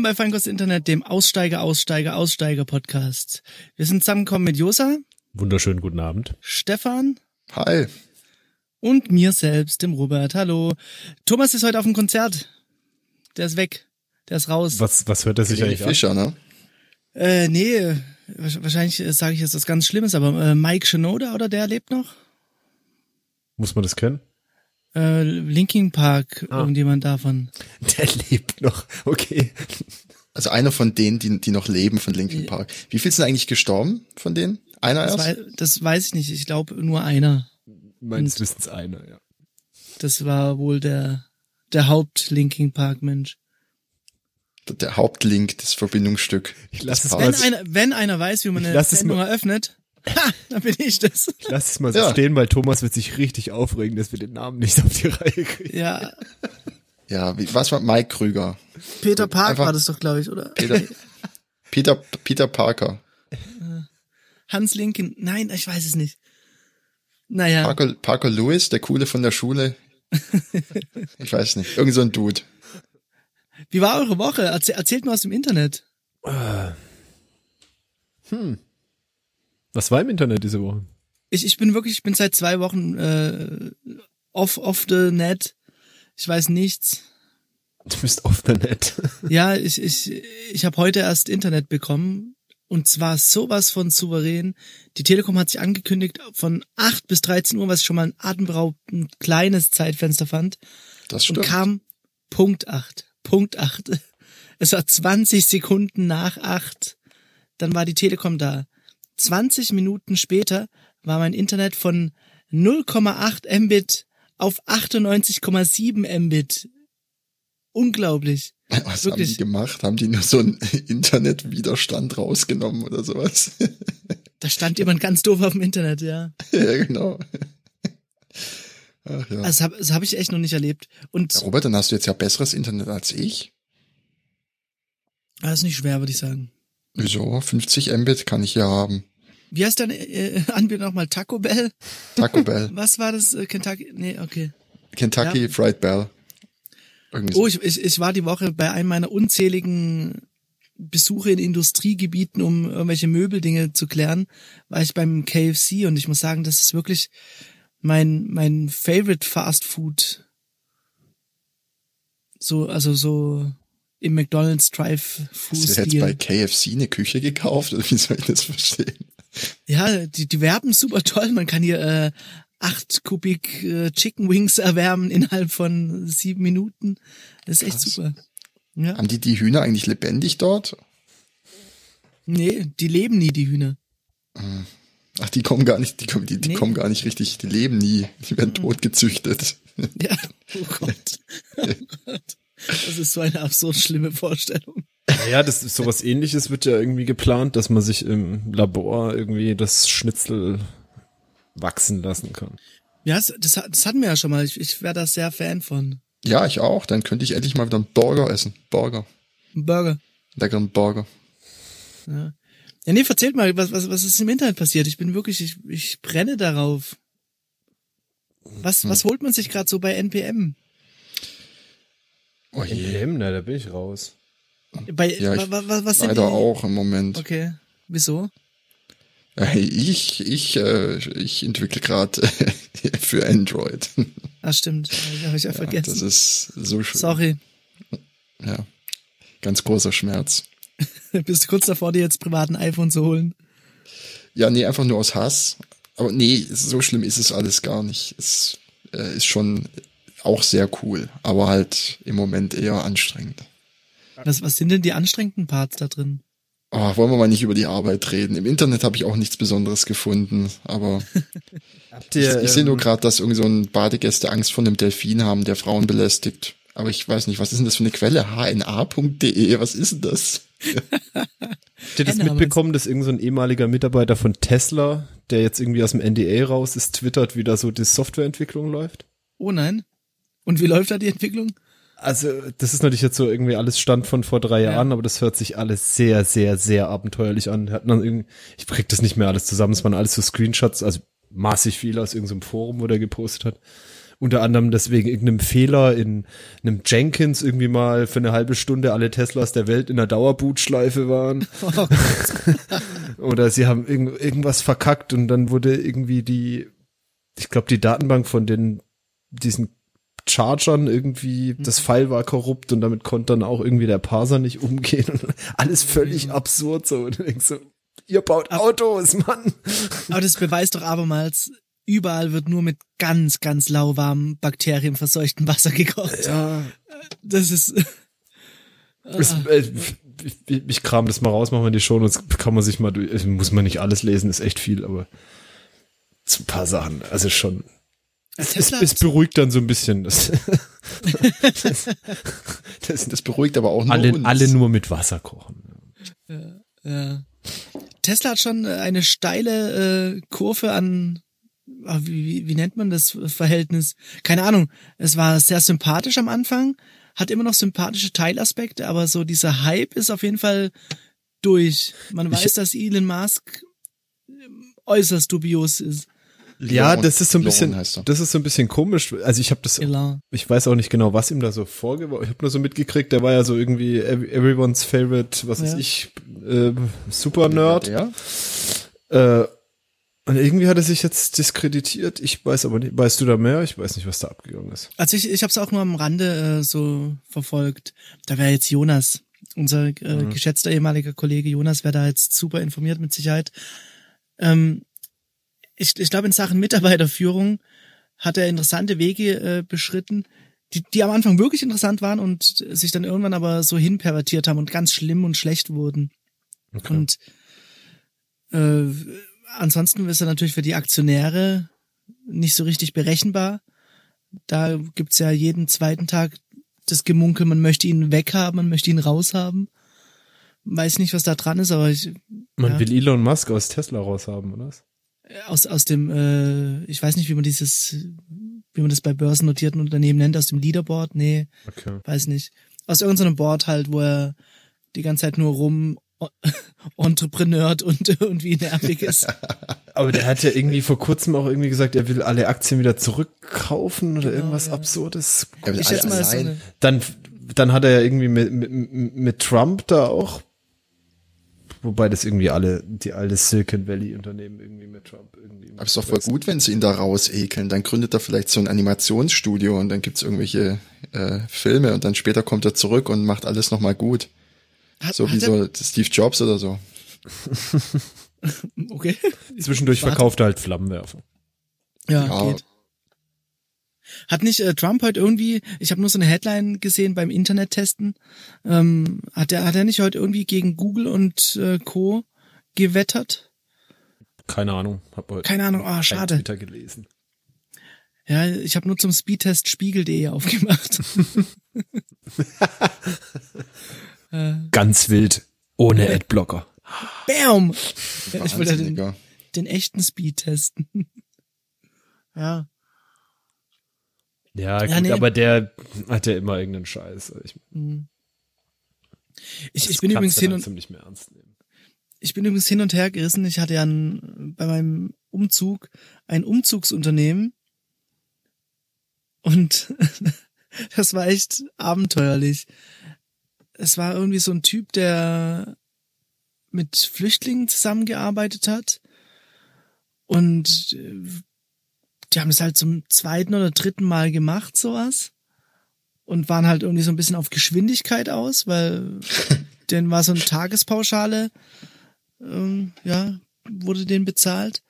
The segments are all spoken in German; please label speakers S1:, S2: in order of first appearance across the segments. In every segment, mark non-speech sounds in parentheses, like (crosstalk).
S1: Willkommen bei Feinkost Internet, dem Aussteiger, Aussteiger, Aussteiger Podcast. Wir sind zusammengekommen mit Josa,
S2: Wunderschönen guten Abend.
S1: Stefan
S3: Hi.
S1: und mir selbst, dem Robert. Hallo. Thomas ist heute auf dem Konzert. Der ist weg. Der ist raus.
S2: Was, was hört er sich eigentlich an?
S3: Fischer, ne?
S1: Äh, nee, wahrsch- wahrscheinlich äh, sage ich jetzt was ganz Schlimmes, aber äh, Mike Shinoda oder der lebt noch?
S2: Muss man das kennen?
S1: Äh, Linkin Park,
S2: Ah.
S1: irgendjemand davon.
S2: Der lebt noch. Okay.
S3: Also einer von denen, die, die noch leben von Linkin Park. Wie viel sind eigentlich gestorben von denen? Einer
S1: Das,
S3: erst?
S1: wei das weiß ich nicht. Ich glaube nur einer.
S2: Meines Wissens einer, ja.
S1: Das war wohl der der Haupt Linkin Park Mensch.
S3: Der Hauptlink, das Verbindungsstück.
S2: Ich lass
S3: des
S2: es
S1: Wenn einer, wenn einer weiß, wie man eine Sendung eröffnet, ha, dann bin ich das.
S2: Ich lass es mal so
S3: Ja.
S2: stehen, weil Thomas wird sich richtig aufregen, dass wir den Namen nicht auf die Reihe kriegen.
S1: Ja,
S3: Ja, wie, was war Mike Krüger?
S1: Peter Park
S3: Einfach-
S1: war das doch, glaube ich, oder?
S3: Peter, Peter, Peter Parker.
S1: Hans Lincoln. Nein, ich weiß es nicht. Naja,
S3: Parker, Parker Lewis, der Coole von der Schule. Ich weiß nicht. Irgend so ein Dude.
S1: wie war eure Woche? Erzäh erzählt mal aus dem Internet.
S2: Was war im Internet diese Woche?
S1: Ich, ich bin wirklich, ich bin seit zwei Wochen äh, off, off the net. Ich weiß nichts.
S2: Du bist auf der Net. (laughs)
S1: Ja, ich, ich, ich habe heute erst Internet bekommen. Und zwar sowas von souverän. Die Telekom hat sich angekündigt von 8 bis 13 Uhr, was ich schon mal ein atemberaubend kleines Zeitfenster fand.
S3: Das
S1: und
S3: stimmt.
S1: kam Punkt 8. Punkt 8. Es war 20 Sekunden nach 8. Dann war die Telekom da. 20 Minuten später war mein Internet von 0,8 Mbit auf 98,7 Mbit. Unglaublich.
S3: Was haben
S1: wirklich.
S3: die gemacht? Haben die nur so einen (laughs) Internetwiderstand rausgenommen oder sowas?
S1: Da stand jemand ganz doof auf dem Internet, ja. (laughs)
S3: ja, genau. Ach ja.
S1: Also das habe hab ich echt noch nicht erlebt. Und
S3: Ja, Robert, dann hast du jetzt ja besseres Internet als ich.
S1: das ist nicht schwer, würde ich sagen.
S3: Wieso? 50 Mbit kann ich hier haben.
S1: Wie heißt dein äh, Anbieter nochmal? Taco Bell?
S3: Taco Bell. (laughs)
S1: Was war das? Äh, Kentucky? Nee, okay.
S3: Kentucky
S1: Ja.
S3: Fried Bell. Irgendwie so.
S1: Oh, ich, ich, ich war die Woche bei einem meiner unzähligen Besuche in Industriegebieten, um irgendwelche Möbeldinge zu klären, war ich beim KFC und ich muss sagen, das ist wirklich mein, mein favorite Fast Food. So, also so im McDonald's Drive-Food
S3: Hast du jetzt bei. KFC eine Küche gekauft? Oder (laughs) wie soll ich das verstehen?
S1: Ja, die, die werben super toll. Man kann hier äh, acht Kubik äh, Chicken Wings erwärmen innerhalb von sieben Minuten. Das ist echt
S3: Krass.
S1: super. Ja.
S3: Haben die die Hühner eigentlich lebendig dort?
S1: Nee, die leben nie, die Hühner.
S3: Ach, die kommen gar nicht, die kommen, die, die
S1: Nee.
S3: kommen gar nicht richtig, die leben nie. Die werden tot gezüchtet.
S1: Ja, oh Gott. (laughs) Oh Gott. Das ist so eine absurd schlimme Vorstellung.
S2: Ja, das ist sowas ähnliches wird ja irgendwie geplant, dass man sich im Labor irgendwie das Schnitzel wachsen lassen kann.
S1: Ja, das, das, hat- das hatten wir ja schon mal. Ich, ich wäre da sehr Fan von.
S3: Ja, ich auch. Dann könnte ich endlich mal wieder einen Burger essen. Burger.
S1: Ein Burger.
S3: Leckeren Burger.
S1: Ja. ja, nee, erzählt mal, was, was, was ist im Internet passiert? Ich bin wirklich, ich, ich brenne darauf. Was, was holt man sich gerade so bei NPM?
S3: Oh je.
S2: NPM, na, da bin ich raus.
S1: Bei,
S3: Ja, ich
S1: wa, wa, was sind
S3: Leider auch im Moment.
S1: Okay. Wieso?
S3: Ich, ich, äh, ich entwickle gerade (laughs) für Android.
S1: Ah, stimmt. Habe ich ja
S3: Ja,
S1: vergessen.
S3: das ist so schön.
S1: Sorry.
S3: Ja. Ganz großer Schmerz. (laughs)
S1: Bist du kurz davor, dir jetzt privat ein iPhone zu holen?
S3: Ja, nee, einfach nur aus Hass. Aber nee, so schlimm ist es alles gar nicht. Es äh, ist schon auch sehr cool, aber halt im Moment eher anstrengend.
S1: Was, was sind denn die anstrengenden Parts da drin?
S3: Oh, wollen wir mal nicht über die Arbeit reden. Im Internet habe ich auch nichts Besonderes gefunden, aber (laughs) ich, ich sehe nur
S2: ähm,
S3: gerade, dass irgend so ein Badegäste Angst vor einem Delfin haben, der Frauen belästigt. Aber ich weiß nicht, was ist denn das für eine Quelle? hna.de, was ist denn das?
S2: Habt ihr das mitbekommen, dass irgendein so ein ehemaliger Mitarbeiter von Tesla, der jetzt irgendwie aus dem NDA raus ist, twittert, wie da so die Softwareentwicklung läuft?
S1: Oh nein. Und wie läuft da die Entwicklung?
S2: Also, das ist natürlich jetzt so irgendwie alles Stand von vor drei
S1: Ja.
S2: Jahren, aber das hört sich alles sehr, sehr, sehr abenteuerlich an. Hat dann irgendwie, ich krieg das nicht mehr alles zusammen, es waren alles so Screenshots, also massig viel aus irgendeinem Forum, wo der gepostet hat. unter anderem deswegen irgendeinem Fehler in einem Jenkins irgendwie mal für eine halbe Stunde alle Teslas der Welt in der Dauerbootschleife waren. (laughs)
S1: Oh (laughs)
S2: Oder sie haben irgend, irgendwas verkackt und dann wurde irgendwie die, ich glaube, die Datenbank von den, diesen Chargern irgendwie, das File war korrupt und damit konnte dann auch irgendwie der Parser nicht umgehen und (laughs) alles völlig absurd so. Und du denkst so, ihr baut Autos, Mann.
S1: Aber das beweist doch abermals, überall wird nur mit ganz, ganz lauwarmem, bakterienverseuchten Wasser gekocht.
S2: Ja,
S1: Das ist, (laughs)
S2: Es, äh, ich, ich kram das mal raus, machen wir die Show, das kann man sich mal durch, muss man nicht alles lesen, ist echt viel, aber ein paar Sachen, also schon. Es, es, es beruhigt dann so ein bisschen. Das, das, (laughs) das,
S3: Das beruhigt aber auch nur
S2: alle,
S3: uns.
S2: alle nur mit Wasser kochen.
S1: Ja. Tesla hat schon eine steile äh, Kurve an, ah, wie, wie, wie nennt man das Verhältnis? Keine Ahnung. Es war sehr sympathisch am Anfang, hat immer noch sympathische Teilaspekte, aber so dieser Hype ist auf jeden Fall durch. Man weiß, dass Elon Musk ähm, äußerst dubios ist.
S2: Ja, das ist so ein bisschen, das ist so ein bisschen komisch. Also ich habe das,
S1: Elon.
S2: ich weiß auch nicht genau, was ihm da so vorgeworfen. Ich habe nur so mitgekriegt, der war ja so irgendwie every- everyone's favorite, was weiß
S1: Ja.
S2: ich, äh, Super Nerd.
S3: Ja?
S2: Äh, und irgendwie hat er sich jetzt diskreditiert. Ich weiß aber nicht, weißt du da mehr? Ich weiß nicht, was da abgegangen ist.
S1: Also ich, ich habe es auch nur am Rande äh, so verfolgt. Da wäre jetzt Jonas, unser äh, geschätzter ehemaliger Kollege Jonas, wäre da jetzt super informiert mit Sicherheit. Ähm, ich ich glaube, in Sachen Mitarbeiterführung hat er interessante Wege äh, beschritten, die, die am Anfang wirklich interessant waren und sich dann irgendwann aber so hinpervertiert haben und ganz schlimm und schlecht wurden.
S2: Okay.
S1: Und äh, ansonsten ist er natürlich für die Aktionäre nicht so richtig berechenbar. Da gibt's ja jeden zweiten Tag das Gemunkel, man möchte ihn weghaben, man möchte ihn raushaben. Weiß nicht, was da dran ist, aber ich,
S2: Man
S1: ja.
S2: will Elon Musk aus Tesla raushaben, oder? was?
S1: Aus, aus dem, äh, ich weiß nicht, wie man dieses, wie man das bei börsennotierten Unternehmen nennt, aus dem Leaderboard, nee,
S2: Okay.
S1: weiß nicht. Aus irgendeinem Board halt, wo er die ganze Zeit nur rum (laughs) entrepreneurt und irgendwie nervig ist. (laughs)
S2: Aber der hat ja irgendwie vor kurzem auch irgendwie gesagt, er will alle Aktien wieder zurückkaufen oder irgendwas
S1: ja.
S2: Absurdes.
S3: Er will
S1: Ich
S3: alle
S1: schätze mal, so
S2: Dann, dann hat er ja irgendwie mit, mit, mit Trump da auch, wobei das irgendwie alle, die alle Silicon Valley Unternehmen irgendwie mit Trump irgendwie.
S3: Aber ist doch voll gut, wenn sie ihn da rausekeln. Dann gründet er vielleicht so ein Animationsstudio und dann gibt's irgendwelche äh, Filme und dann später kommt er zurück und macht alles nochmal gut.
S1: hat,
S3: So wie
S1: hat
S3: so Steve Jobs oder so. (laughs)
S1: Okay.
S2: Zwischendurch
S1: Warte.
S2: verkauft er halt Flammenwerfer.
S1: Ja,
S3: Ja.
S1: geht. Hat nicht äh, Trump heute irgendwie, ich habe nur so eine Headline gesehen beim Internet-Testen, ähm, hat er hat er nicht heute irgendwie gegen Google und äh, Co. gewettert?
S2: Keine Ahnung. Hab heute
S1: Keine Ahnung, ah,
S2: kein
S1: schade.
S2: Twitter gelesen.
S1: Ja, ich habe nur zum Speedtest spiegel.de aufgemacht. (laughs)
S2: Ganz wild. Ohne Adblocker.
S1: Bam! Ja, ich wollte den, den echten Speed testen. ja.
S2: Ja,
S1: Ja,
S2: gut,
S1: nee.
S2: aber der hat ja immer irgendeinen Scheiß. Ich,
S1: Ich,
S2: das
S1: ich bin übrigens hin und
S2: ziemlich mehr ernst nehmen.
S1: ich bin übrigens hin und her gerissen. Ich hatte ja ein, bei meinem Umzug ein Umzugsunternehmen und (laughs) das war echt abenteuerlich. Es war irgendwie so ein Typ, der mit Flüchtlingen zusammengearbeitet hat und äh, die haben es halt zum zweiten oder dritten Mal gemacht, sowas. Und waren halt irgendwie so ein bisschen auf Geschwindigkeit aus, weil (laughs) denen war so eine Tagespauschale, ähm, ja, wurde denen bezahlt.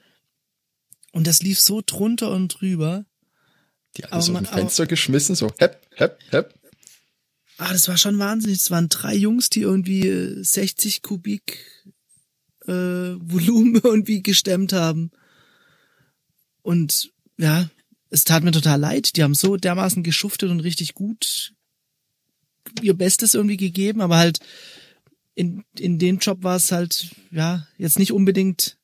S1: Und das lief so drunter und drüber.
S3: Die aus
S1: man-
S3: dem Fenster geschmissen, so hepp, hepp, hepp.
S1: Ah, das war schon wahnsinnig. Es waren drei Jungs, die irgendwie äh, 60 Kubik äh, Volumen (laughs) irgendwie gestemmt haben. Und ja, es tat mir total leid. Die haben so dermaßen geschuftet und richtig gut ihr Bestes irgendwie gegeben, aber halt in, in dem Job war es halt, ja, jetzt nicht unbedingt.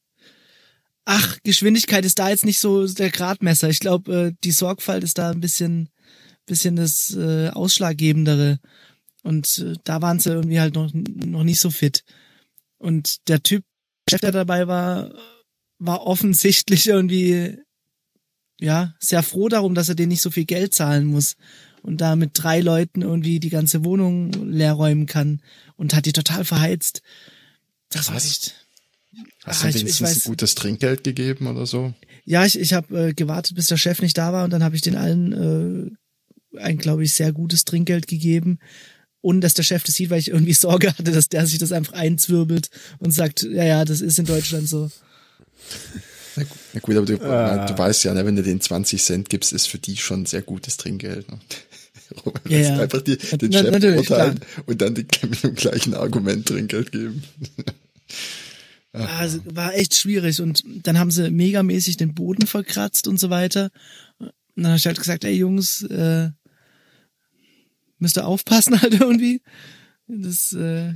S1: Ach, Geschwindigkeit ist da jetzt nicht so der Gradmesser. Ich glaube, äh, die Sorgfalt ist da ein bisschen, bisschen das äh, Ausschlaggebendere. Und äh, da waren sie irgendwie halt noch, noch nicht so fit. Und der Typ, der dabei war, war offensichtlich irgendwie ja, sehr froh darum, dass er denen nicht so viel Geld zahlen muss und da mit drei Leuten irgendwie die ganze Wohnung leer räumen kann und hat die total verheizt. Das war
S3: Was?
S1: echt.
S3: Hast
S1: Ah,
S3: du
S1: ich- ich
S3: wenigstens
S1: weiß-
S3: ein gutes Trinkgeld gegeben oder so?
S1: Ja, ich, ich habe äh, gewartet, bis der Chef nicht da war und dann habe ich den allen äh, ein, glaube ich, sehr gutes Trinkgeld gegeben. Ohne dass der Chef das sieht, weil ich irgendwie (laughs) Sorge hatte, dass der sich das einfach einzwirbelt und sagt, ja, ja, das ist in Deutschland so.
S3: Na gut, na gut aber du,
S2: Ah.
S3: du weißt ja, ne, wenn du den 20 Cent gibst, ist für die schon sehr gutes Trinkgeld. Ne? (laughs)
S1: Ja, ja.
S3: Einfach die, den
S1: Na-
S3: Chef beurteilen und dann die mit dem gleichen Argument Trinkgeld geben. (laughs)
S1: Also, war echt schwierig und dann haben sie megamäßig den Boden verkratzt und so weiter. Und dann habe ich halt gesagt, ey Jungs, äh, müsst ihr aufpassen (laughs) halt irgendwie. Das äh,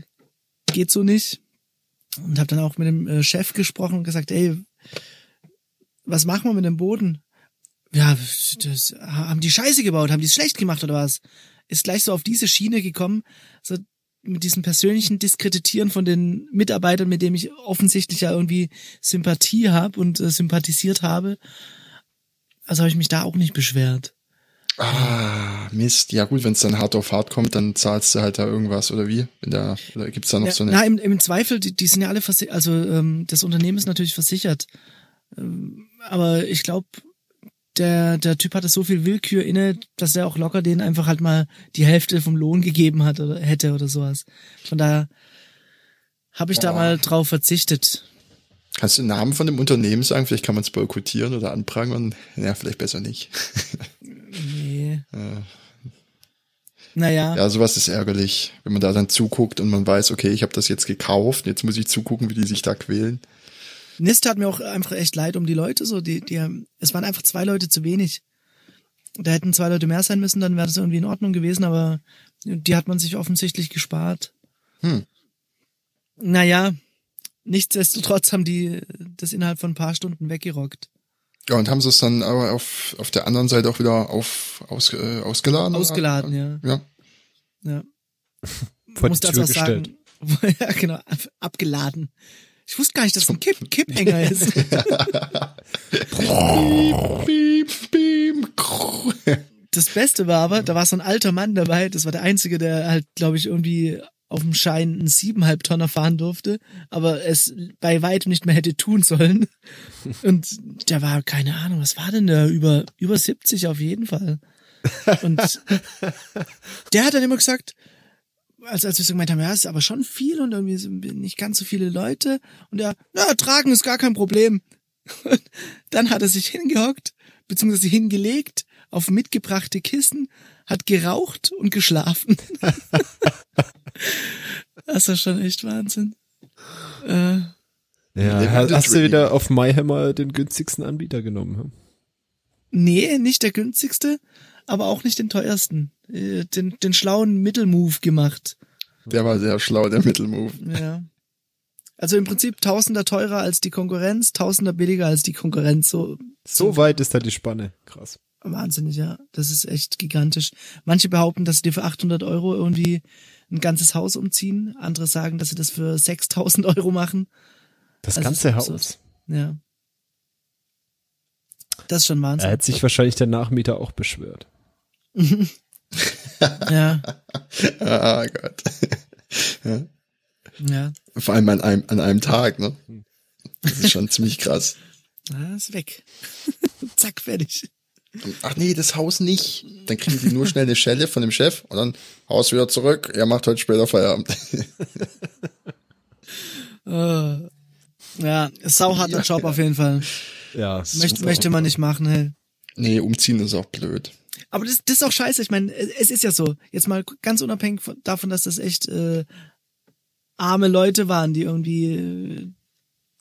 S1: geht so nicht. Und habe dann auch mit dem äh, Chef gesprochen und gesagt, ey, was machen wir mit dem Boden? Ja, das, haben die Scheiße gebaut, haben die es schlecht gemacht oder was? Ist gleich so auf diese Schiene gekommen, so mit diesem persönlichen Diskreditieren von den Mitarbeitern, mit dem ich offensichtlich ja irgendwie Sympathie habe und äh, sympathisiert habe. Also habe ich mich da auch nicht beschwert.
S3: Ah, Mist. Ja gut, wenn es dann hart auf hart kommt, dann zahlst du halt da irgendwas oder wie? Wenn da, oder gibt's da noch
S1: Ja,
S3: so eine...
S1: na, im, im Zweifel, die, die sind ja alle versichert, also ähm, das Unternehmen ist natürlich versichert. Ähm, aber ich glaube, der, der Typ hatte so viel Willkür inne, dass er auch locker denen einfach halt mal die Hälfte vom Lohn gegeben hat oder hätte oder sowas. Von daher habe ich da
S3: Boah.
S1: mal drauf verzichtet.
S3: Kannst du den Namen von dem Unternehmen sagen? Vielleicht kann man es boykottieren oder anprangern. Ja, vielleicht besser nicht.
S1: Nee. (laughs) Naja.
S3: Ja, sowas ist ärgerlich, wenn man da dann zuguckt und man weiß, okay, ich habe das jetzt gekauft, jetzt muss ich zugucken, wie die sich da quälen.
S1: Nist hat mir auch einfach echt leid um die Leute, so, die, die, es waren einfach zwei Leute zu wenig. Da hätten zwei Leute mehr sein müssen, dann wäre das irgendwie in Ordnung gewesen, aber die hat man sich offensichtlich gespart.
S3: Hm.
S1: Naja, nichtsdestotrotz haben die das innerhalb von ein paar Stunden weggerockt.
S3: Ja, und haben sie es dann aber auf, auf der anderen Seite auch wieder auf, aus, äh, ausgeladen?
S1: Ausgeladen, ja.
S3: Ja.
S1: ja. (laughs)
S2: Vor die Tür
S1: auch
S2: gestellt.
S1: sagen, (laughs) ja, genau, ab- abgeladen. Ich wusste gar nicht, dass es ein Kipp, Kipphänger (laughs) ist.
S3: Piep, piep, krrr.
S1: Das Beste war aber, da war so ein alter Mann dabei, das war der Einzige, der halt, glaube ich, irgendwie auf dem Schein einen siebeneinhalb Tonner fahren durfte, aber es bei weitem nicht mehr hätte tun sollen. Und der war, keine Ahnung, was war denn der? Über, über 70 auf jeden Fall. Und (laughs) der hat dann immer gesagt, als, als wir so gemeint haben, ja, ist aber schon viel und irgendwie so nicht ganz so viele Leute. Und er, na, tragen ist gar kein Problem. (laughs) Und dann hat er sich hingehockt, beziehungsweise hingelegt auf mitgebrachte Kissen, hat geraucht und geschlafen. (laughs) das war schon echt Wahnsinn. Äh,
S2: Ja, hast, du wieder auf MyHammer den günstigsten Anbieter genommen? hm?
S1: nee, nicht der günstigste, aber auch nicht den teuersten. Äh, Den, den schlauen Mittelmove gemacht.
S3: Der war sehr schlau, der Mittelmove.
S1: Ja. Also im Prinzip Tausender teurer als die Konkurrenz, Tausender billiger als die Konkurrenz. So
S2: So weit ist da die Spanne. Krass.
S1: wahnsinnig, ja. Das ist echt gigantisch. Manche behaupten, dass sie dir für 800 Euro irgendwie ein ganzes Haus umziehen. Andere sagen, dass sie das für 6000 Euro machen.
S2: Das
S1: Also
S2: ganze Haus.
S1: Ja. Das ist schon
S2: Er
S1: Wahnsinn.
S2: hat sich wahrscheinlich der Nachmieter auch beschwert. (laughs)
S1: Ja,
S3: Ah Gott.
S1: ja.
S3: Vor allem an einem, an einem Tag, ne? Das ist schon ziemlich krass. (laughs)
S1: Ah, ist weg. (laughs) Zack, fertig.
S3: Ach nee, das Haus nicht. Dann kriegen die nur schnell eine Schelle von dem Chef und dann Haus wieder zurück. Er macht heute später Feierabend.
S1: Äh, ja, sauharter Job auf jeden Fall.
S2: Ja,
S1: Möchte, möchte man nicht machen, hey.
S3: nee, umziehen ist auch blöd.
S1: Aber das, das ist auch scheiße. Ich meine, es ist ja so. Jetzt mal ganz unabhängig von, davon, dass das echt äh, arme Leute waren, die irgendwie äh,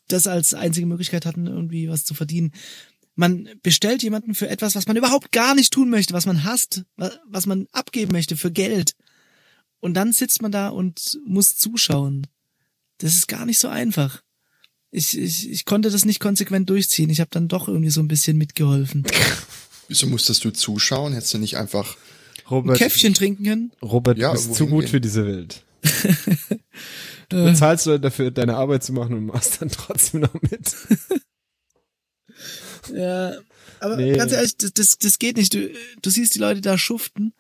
S1: das als einzige Möglichkeit hatten, irgendwie was zu verdienen. Man bestellt jemanden für etwas, was man überhaupt gar nicht tun möchte, was man hasst, wa- was man abgeben möchte für Geld. Und dann sitzt man da und muss zuschauen. Das ist gar nicht so einfach. Ich, ich, ich konnte das nicht konsequent durchziehen. Ich habe dann doch irgendwie so ein bisschen mitgeholfen.
S3: Wieso musstest du zuschauen? Hättest du nicht einfach,
S1: Ein
S2: Robert,
S1: Käffchen trinken können.
S2: Robert,
S3: Ja,
S2: du bist zu gut
S3: gehen?
S2: für diese Welt. (laughs) Du bezahlst Leute dafür, deine Arbeit zu machen und machst dann trotzdem noch mit. (laughs)
S1: Ja, Aber
S2: Nee.
S1: ganz ehrlich, das, das, das geht nicht. Du, du siehst die Leute da schuften.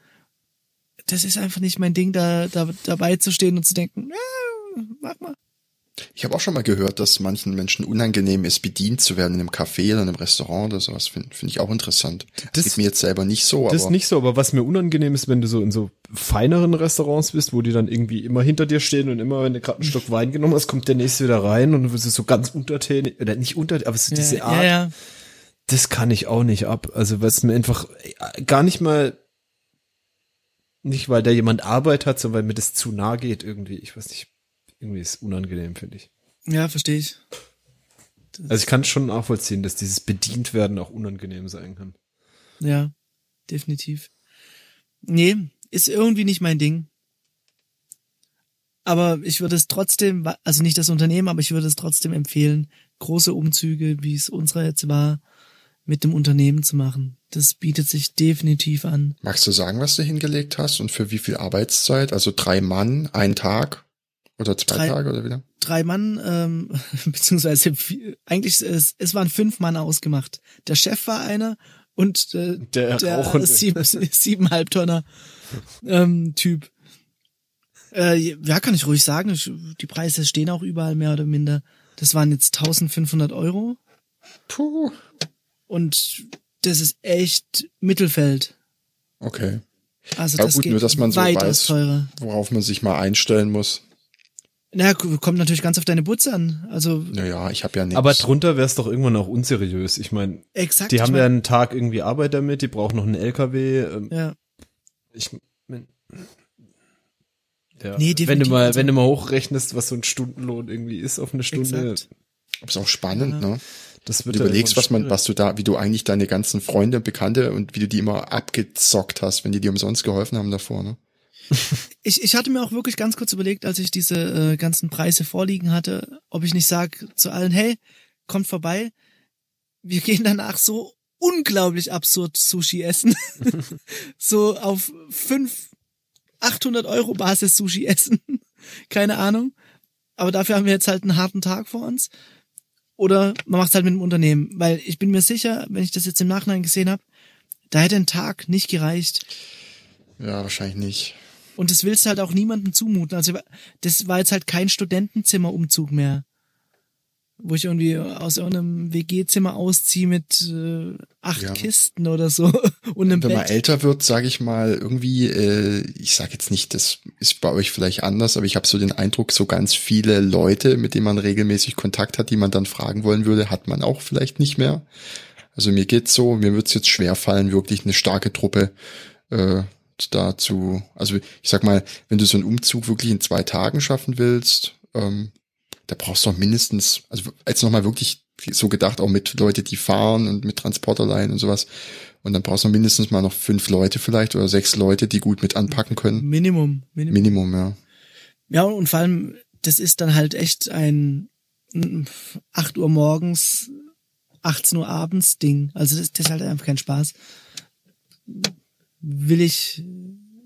S1: Das ist einfach nicht mein Ding, da, da dabei zu stehen und zu denken, ja, mach mal.
S3: Ich habe auch schon mal gehört, dass manchen Menschen unangenehm ist, bedient zu werden in einem Café oder in einem Restaurant oder sowas. Finde find ich auch interessant. Das geht mir jetzt selber nicht so,
S2: Das ist nicht so, aber was mir unangenehm ist, wenn du so in so feineren Restaurants bist, wo die dann irgendwie immer hinter dir stehen und immer, wenn du gerade einen Schluck (laughs) Wein genommen hast, kommt der nächste wieder rein und du bist so ganz untertänig, oder nicht unter, aber so diese
S1: ja,
S2: Art,
S1: ja, ja.
S2: das kann ich auch nicht ab. Also was mir einfach äh, gar nicht mal, nicht weil da jemand Arbeit hat, sondern weil mir das zu nah geht irgendwie. Ich weiß nicht, irgendwie ist unangenehm, finde ich.
S1: Ja, verstehe ich.
S2: Also ich kann schon nachvollziehen, dass dieses Bedientwerden auch unangenehm sein kann.
S1: Ja, definitiv. Nee, ist irgendwie nicht mein Ding. Aber ich würde es trotzdem, also nicht das Unternehmen, aber ich würde es trotzdem empfehlen, große Umzüge, wie es unserer jetzt war, mit dem Unternehmen zu machen. Das bietet sich definitiv an.
S3: magst du sagen, was du hingelegt hast und für wie viel Arbeitszeit? Also drei Mann, ein Tag oder zwei
S1: Drei-
S3: Tage oder wieder?
S1: Drei Mann, ähm, (laughs) beziehungsweise vier, eigentlich, es, es waren fünf Mann ausgemacht. Der Chef war einer und äh,
S2: Der
S1: der sieben, (laughs) siebeneinhalb Tonner ähm, Typ. Äh, ja, kann ich ruhig sagen. Ich, die Preise stehen auch überall mehr oder minder. Das waren jetzt 1500 Euro
S3: Puh.
S1: und das ist echt Mittelfeld.
S3: Okay.
S1: Also
S3: Ja,
S1: das
S3: gut,
S1: geht
S3: nur, dass man so weiß.
S1: teurer.
S3: Worauf man sich mal einstellen muss.
S1: Na, kommt natürlich ganz auf deine Butze an. Also
S3: Naja, ich habe ja nichts.
S2: Aber drunter wäre es doch irgendwann auch unseriös. Ich meine,
S1: exakt.
S2: die
S1: ich
S2: haben
S1: mein-
S2: ja einen Tag irgendwie Arbeit damit, die brauchen noch einen LKW. Ähm,
S1: ja.
S2: ich mein, ja,
S1: Nee,
S2: wenn du mal,
S1: also-
S2: wenn du mal hochrechnest, was so ein Stundenlohn irgendwie ist auf eine Stunde,
S1: Exakt.
S3: ist auch spannend,
S1: Ja.
S3: ne?
S2: das wird
S3: Du überlegst, was man, was du da, wie du eigentlich deine ganzen Freunde und Bekannte und wie du die immer abgezockt hast, wenn die dir umsonst geholfen haben davor, ne?
S1: Ich, ich hatte mir auch wirklich ganz kurz überlegt, als ich diese äh, ganzen Preise vorliegen hatte, ob ich nicht sag zu allen, hey, kommt vorbei, wir gehen danach so unglaublich absurd Sushi essen. (laughs) so auf fünf 800 Euro Basis Sushi essen. Keine Ahnung. Aber dafür haben wir jetzt halt einen harten Tag vor uns. Oder man macht es halt mit dem Unternehmen. Weil ich bin mir sicher, wenn ich das jetzt im Nachhinein gesehen habe, da hätte ein Tag nicht gereicht.
S3: Ja, wahrscheinlich nicht.
S1: Und das willst du halt auch niemandem zumuten. Also das war jetzt halt kein Studentenzimmerumzug mehr. Wo ich irgendwie aus irgendeinem WG-Zimmer ausziehe mit äh, acht
S3: Ja.
S1: Kisten oder so (laughs) und einem
S3: Wenn man
S1: Bett.
S3: älter wird, sage ich mal, irgendwie, äh, ich sage jetzt nicht, das ist bei euch vielleicht anders, aber ich habe so den Eindruck, so ganz viele Leute, mit denen man regelmäßig Kontakt hat, die man dann fragen wollen würde, hat man auch vielleicht nicht mehr. Also mir geht's so, mir wird's jetzt schwer fallen, wirklich eine starke Truppe äh, dazu. Also ich sag mal, wenn du so einen Umzug wirklich in zwei Tagen schaffen willst, ähm, da brauchst du mindestens, also jetzt nochmal wirklich so gedacht, auch mit Leute, die fahren und mit Transporterleihen und sowas. Und dann brauchst du mindestens mal noch fünf Leute vielleicht oder sechs Leute, die gut mit anpacken können.
S1: Minimum, Minimum.
S3: Minimum, ja.
S1: Ja, und vor allem, das ist dann halt echt ein mm, 8 Uhr morgens, 18 Uhr abends Ding. Also das, das ist halt einfach kein Spaß. Will ich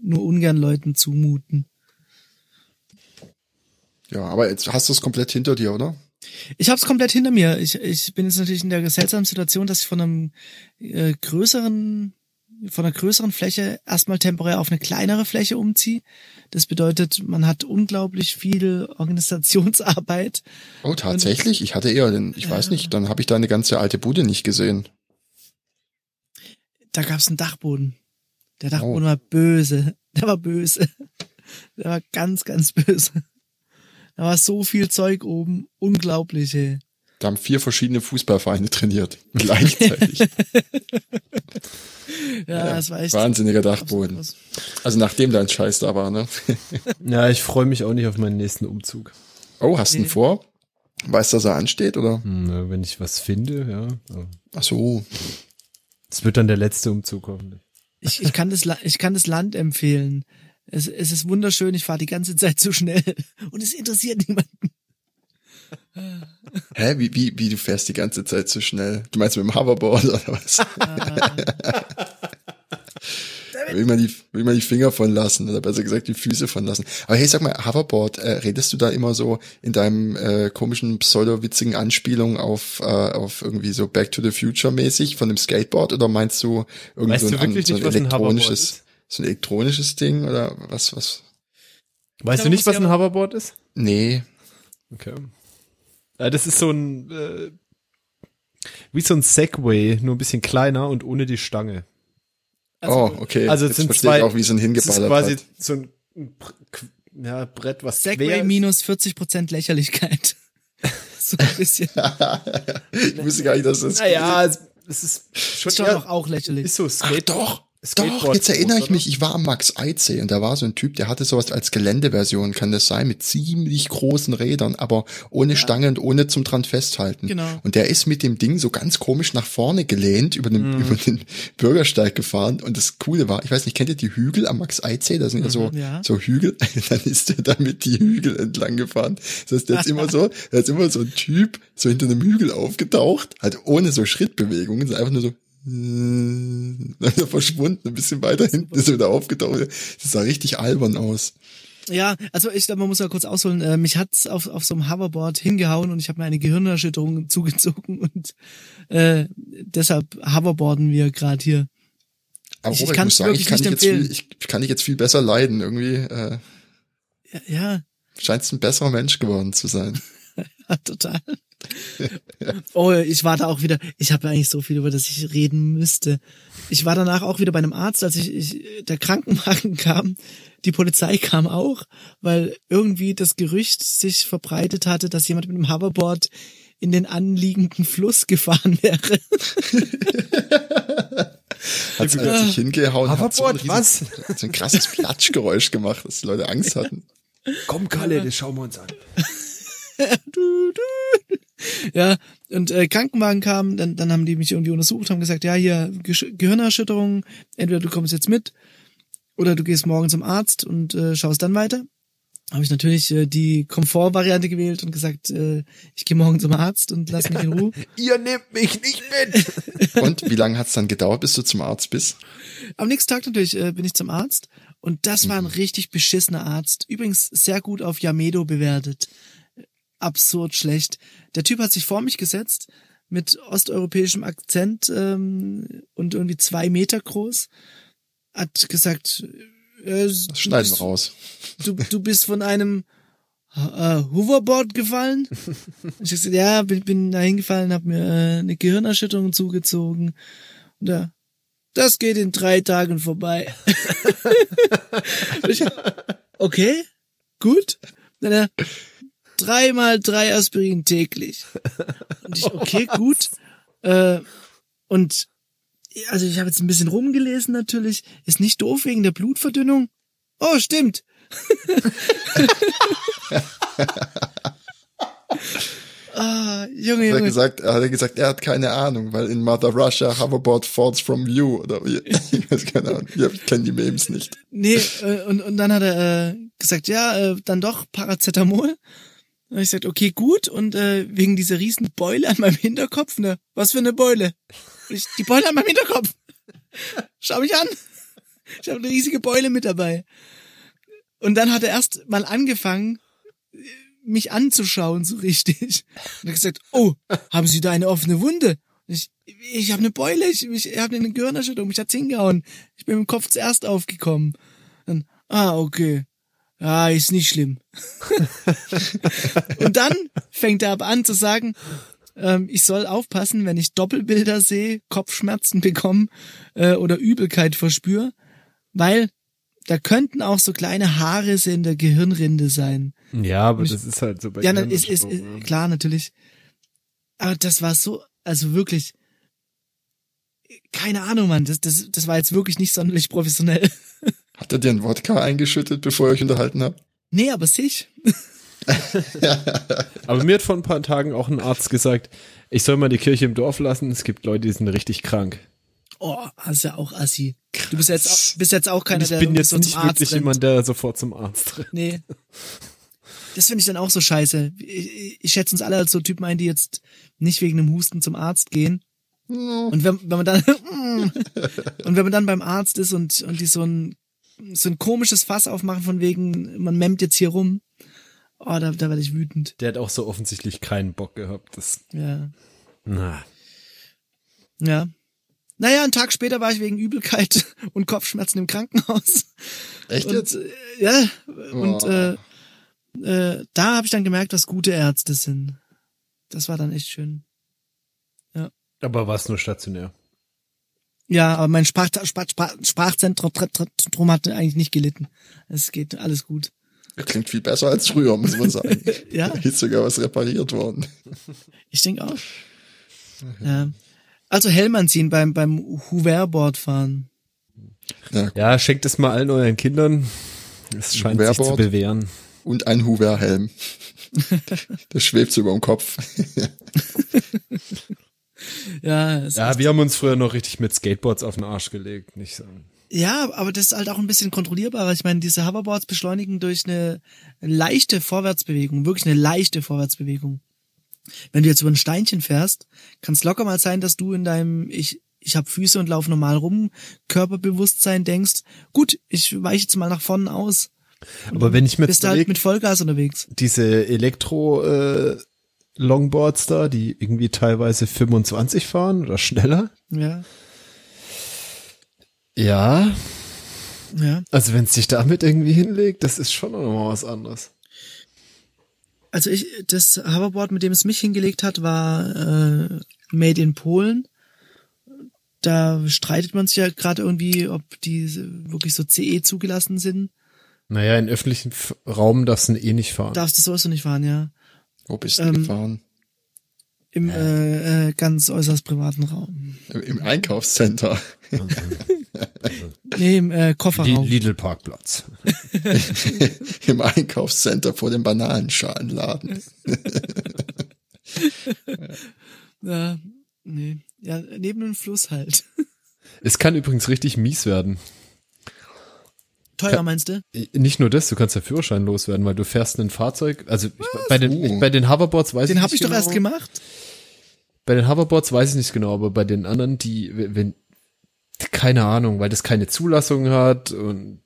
S1: nur ungern Leuten zumuten.
S3: Ja, aber jetzt hast du es komplett hinter dir, oder?
S1: Ich habe es komplett hinter mir. Ich, ich bin jetzt natürlich in der seltsamen Situation, dass ich von einem äh, größeren, von einer größeren Fläche erstmal temporär auf eine kleinere Fläche umziehe. Das bedeutet, man hat unglaublich viel Organisationsarbeit.
S3: Oh, tatsächlich? Ich hatte eher den, ich weiß nicht, dann habe ich deine ganze alte Bude nicht gesehen.
S1: Da gab's einen Dachboden. Der Dachboden
S3: Oh.
S1: war böse. (laughs) Der war böse. Der war ganz, ganz böse. Da war so viel Zeug oben. Unglaublich, ey.
S3: Da haben vier verschiedene Fußballvereine trainiert. Gleichzeitig. (laughs)
S1: Ja, das war echt.
S3: Wahnsinniger Dachboden. Also nachdem dein Scheiß da war, ne? (laughs)
S2: Ja, ich freue mich auch nicht auf meinen nächsten Umzug.
S3: Oh, hast du ihn
S1: Nee.
S3: vor? Weißt du, dass er ansteht, oder?
S2: Hm, na, wenn ich was finde, ja. ja.
S3: Ach so.
S2: Es wird dann der letzte Umzug hoffentlich.
S1: Ich, ich, kann das, ich kann das Land empfehlen. Es, es ist wunderschön, ich fahre die ganze Zeit zu schnell (laughs) und es interessiert niemanden.
S3: Hä, wie, wie, wie du fährst die ganze Zeit so schnell? Du meinst mit dem Hoverboard oder was? (laughs)
S1: Da will
S3: man die, will man die Finger von lassen oder besser gesagt die Füße von lassen. Aber hey, sag mal, Hoverboard, äh, redest du da immer so in deinem äh, komischen pseudo-witzigen Anspielung auf, äh, auf irgendwie so Back to the Future mäßig von dem Skateboard oder meinst du irgendwie
S2: Weißt
S3: so ein,
S2: wirklich
S3: so ein
S2: ein
S3: elektronisches,
S2: ist?
S3: so ein elektronisches Ding oder was, was?
S2: Weißt
S1: Da
S2: du nicht, was ein Hoverboard ist?
S3: Nee.
S2: Okay. Das ist so ein, äh, wie so ein Segway, nur ein bisschen kleiner und ohne die Stange.
S3: Oh, okay.
S2: Also es
S3: Jetzt
S2: sind
S3: verstehe
S2: zwei,
S3: ich auch, wie es ihn
S2: Das ist
S3: hingeballert
S2: quasi
S3: hat.
S2: so ein, ja, Brett, was
S1: Segway
S2: quer ist.
S1: minus 40% Lächerlichkeit. (laughs) so ein bisschen. (laughs)
S3: ich wusste gar nicht, dass das
S2: Naja, es, es ist schon,
S1: Ist doch auch lächerlich.
S2: ist so
S3: Ach
S2: Skate
S3: doch,
S2: Skateboard
S3: doch, jetzt erinnere ich
S2: oder?
S3: mich, ich war am Max Eidsee und da war so ein Typ, der hatte sowas als Geländeversion, kann das sein, mit ziemlich großen Rädern, aber ohne Stange und ohne zum dran festhalten.
S1: Genau.
S3: Und der ist mit dem Ding so ganz komisch nach vorne gelehnt über den, über den Bürgersteig gefahren und das Coole war, ich weiß nicht, kennt ihr die Hügel am Max Eidsee? Da sind ja so,
S1: Ja.
S3: so Hügel, (laughs) dann ist der damit die Hügel entlang gefahren. Das heißt, der ist immer so, der ist immer so ein Typ, so hinter einem Hügel aufgetaucht, halt ohne so Schrittbewegungen, einfach nur so, dann ist er verschwunden, ein bisschen weiter hinten ist er wieder aufgetaucht. Das sah richtig albern aus.
S1: Ja, also ich glaube, man muss ja kurz ausholen. Äh, mich hat's auf, auf so einem Hoverboard hingehauen und ich habe mir eine Gehirnerschütterung (laughs) zugezogen und äh, deshalb hoverboarden wir gerade hier.
S3: Aber
S1: Ich- ich
S3: ich, muss sagen, ich kann, dich jetzt viel, ich kann dich jetzt viel besser leiden. Irgendwie äh,
S1: Ja, ja,
S3: scheinst ein besserer Mensch geworden zu sein. (laughs)
S1: ja total. (laughs) Oh, ich war da auch wieder, ich habe eigentlich so viel, über das ich reden müsste. Ich war danach auch wieder bei einem Arzt, als ich, ich der Krankenwagen (laughs) kam, die Polizei kam auch, weil irgendwie das Gerücht sich verbreitet hatte, dass jemand mit einem Hoverboard in den anliegenden Fluss gefahren wäre. (laughs)
S3: Hat sie plötzlich hingehauen, hat so ein,
S2: Hoverboard, was?
S3: riesen- hat so ein krasses Platschgeräusch gemacht, dass die Leute Angst hatten.
S2: Komm, Kalle, das schauen wir uns an.
S1: Du, du. (laughs) Ja, und äh, Krankenwagen kam, dann, dann haben die mich irgendwie untersucht, haben gesagt, ja, hier Gesch- Gehirnerschütterung, entweder du kommst jetzt mit oder du gehst morgen zum Arzt und äh, schaust dann weiter. Habe ich natürlich äh, die Komfortvariante gewählt und gesagt, äh, ich gehe morgen zum Arzt und lass mich in Ruhe. (laughs)
S2: Ihr nehmt mich nicht mit. (laughs)
S3: Und wie lange hat's dann gedauert, bis du zum Arzt bist?
S1: Am nächsten Tag natürlich äh, bin ich zum Arzt und das war ein richtig beschissener Arzt. Übrigens sehr gut auf Yamedo bewertet. Absurd schlecht. Der Typ hat sich vor mich gesetzt mit osteuropäischem Akzent ähm, und irgendwie zwei Meter groß. Hat gesagt, äh,
S3: Das schneiden wir
S1: bist,
S3: raus.
S1: du, du bist von einem äh, Hoverboard gefallen. (laughs) ich gesagt, ja, bin, bin da hingefallen, hab mir äh, eine Gehirnerschütterung zugezogen. Und ja, das geht in drei Tagen vorbei. (laughs) (laughs) Ich, okay, gut. Dann er, dreimal drei Aspirin täglich. Und ich, okay, (laughs) gut. Äh, und also ich habe jetzt ein bisschen rumgelesen natürlich. Ist nicht doof wegen der Blutverdünnung. Oh, stimmt. (laughs) ah, Junge,
S3: Hat er
S1: Junge.
S3: gesagt, hat er gesagt, er hat keine Ahnung, weil in Mother Russia Hoverboard falls from you oder wie, (laughs) ich weiß keine Ahnung. Ich kenne die Memes nicht.
S1: Nee, äh, und, und dann hat er äh, gesagt, ja, äh, dann doch Paracetamol. Und ich gesagt, okay, gut. Und äh, wegen dieser riesen Beule an meinem Hinterkopf, ne? Was für eine Beule? Ich, die Beule an meinem Hinterkopf. Schau mich an. Ich habe eine riesige Beule mit dabei. Und dann hat er erst mal angefangen, mich anzuschauen, so richtig. Und er hat gesagt, oh, haben Sie da eine offene Wunde? Und ich, ich habe eine Beule, ich, ich habe eine Gehirnerschütterung, mich hat's hingehauen. Ich bin mit dem Kopf zuerst aufgekommen. Dann, ah, okay. Ja, ist nicht schlimm. (laughs) Und dann fängt er aber an zu sagen, ähm, ich soll aufpassen, wenn ich Doppelbilder sehe, Kopfschmerzen bekomme äh, oder Übelkeit verspüre, weil da könnten auch so kleine Haarrisse in der Gehirnrinde sein.
S2: Ja, aber das ist halt so bei
S1: Ja, dann ist, ist, ist klar natürlich. Aber das war so, also wirklich, keine Ahnung, Mann, das, das, das war jetzt wirklich nicht sonderlich professionell.
S3: Hat er dir einen Wodka eingeschüttet, bevor ihr euch unterhalten habt?
S1: Nee, aber sich. (laughs)
S2: Aber mir hat vor ein paar Tagen auch ein Arzt gesagt, ich soll mal die Kirche im Dorf lassen. Es gibt Leute, die sind richtig krank.
S1: Oh, das ist ja auch assi. Du bist jetzt, auch- bist jetzt auch keiner,
S2: ich
S1: der
S2: bin
S1: irgendwie
S2: jetzt
S1: so
S2: nicht wirklich
S1: rennt.
S2: jemand, der sofort zum Arzt rennt.
S1: Nee. Das finde ich dann auch so scheiße. Ich, ich schätze uns alle als so Typen ein, die jetzt nicht wegen einem Husten zum Arzt gehen. Und wenn, wenn man dann (laughs) und wenn man dann beim Arzt ist und und die so ein so ein komisches Fass aufmachen von wegen man memmt jetzt hier rum, oh da da werde ich wütend.
S2: Der hat auch so offensichtlich keinen Bock gehabt. Das,
S1: Ja.
S2: na.
S1: Ja. Naja, einen Tag später war ich wegen Übelkeit (laughs) und Kopfschmerzen im Krankenhaus.
S3: Echt
S1: Und,
S3: jetzt?
S1: äh, ja, und
S3: Oh.
S1: äh, äh, da habe ich dann gemerkt, was gute Ärzte sind. Das war dann echt schön.
S2: Aber war es nur stationär?
S1: Ja, aber mein Sprach, Sprach, Sprach, Sprachzentrum Zentrum hat eigentlich nicht gelitten. Es geht alles gut.
S3: Klingt viel besser als früher, muss man sagen. (laughs)
S1: Ja.
S3: Da ist sogar was repariert worden.
S1: Ich denke auch. Ja. Also Helm anziehen beim, beim Hoverboard fahren.
S3: Ja,
S2: Ja, schenkt es mal allen euren Kindern. Es scheint sich zu bewähren.
S3: und ein Hoover-Helm. (laughs) Der schwebt so über dem Kopf. (laughs) (laughs)
S1: Ja,
S2: Ja, wir haben uns früher noch richtig mit Skateboards auf den Arsch gelegt, nicht so.
S1: Ja, aber das ist halt auch ein bisschen kontrollierbarer. Ich meine, diese Hoverboards beschleunigen durch eine leichte Vorwärtsbewegung, wirklich eine leichte Vorwärtsbewegung. Wenn du jetzt über ein Steinchen fährst, kann es locker mal sein, dass du in deinem ich ich habe Füße und laufe normal rum, Körperbewusstsein denkst, gut, ich weiche jetzt mal nach vorne aus.
S2: Aber wenn ich mir
S1: Bist du halt mit Vollgas unterwegs.
S2: diese Elektro äh, Longboards da, die irgendwie teilweise 25 fahren oder schneller.
S1: Ja,
S2: Ja,
S1: ja.
S2: also wenn es sich damit irgendwie hinlegt, das ist schon noch mal was anderes.
S1: Also ich, das Hoverboard, mit dem es mich hingelegt hat, war äh, made in Polen. Da streitet man sich ja gerade irgendwie, ob die wirklich so CE zugelassen sind.
S2: Naja, in öffentlichen Raum darfst du eh nicht fahren.
S1: Darfst du sowieso nicht fahren, ja.
S3: Wo bist du
S1: Ähm,
S3: gefahren?
S1: Im äh, äh, ganz äußerst privaten Raum.
S3: Im, Im Einkaufscenter. (laughs)
S1: Nee, im äh, Kofferraum.
S2: Lidl Parkplatz. (laughs)
S3: Im Einkaufscenter vor dem Bananenschalenladen. (laughs)
S1: Ja, nee. Ja, neben dem Fluss halt.
S2: Es kann übrigens richtig mies werden.
S1: Teuer meinst du?
S2: Nicht nur das, du kannst ja Führerschein loswerden, weil du fährst ein Fahrzeug, also ich, bei den
S3: Oh.
S2: ich, bei den Hoverboards weiß
S1: Den
S2: ich
S1: habe
S2: nicht
S1: ich doch
S2: genau.
S1: erst gemacht.
S2: Bei den Hoverboards weiß ich nicht genau, aber bei den anderen, die wenn keine Ahnung, weil das keine Zulassung hat und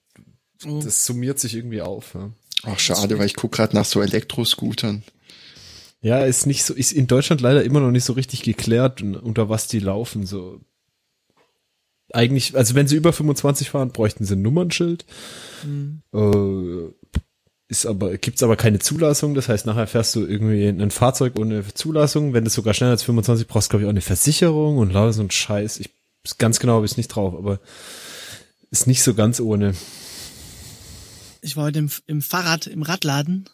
S1: Oh.
S2: das summiert sich irgendwie auf. Ja,
S3: Ach, schade, weil ich guck gerade nach so Elektroscootern.
S2: ja ist nicht so, ist in Deutschland leider immer noch nicht so richtig geklärt, un- unter was die laufen. So eigentlich, also wenn sie über 25 fahren, bräuchten sie ein Nummernschild.
S1: Mhm.
S2: Äh, ist aber, gibt's aber keine Zulassung, das heißt, nachher fährst du irgendwie ein Fahrzeug ohne Zulassung, wenn du sogar schneller als 25 brauchst, glaube ich, auch eine Versicherung und lauter so ein Scheiß. Ich, ganz genau habe ich nicht drauf, aber ist nicht so ganz ohne.
S1: Ich war heute im, im Fahrrad, im Radladen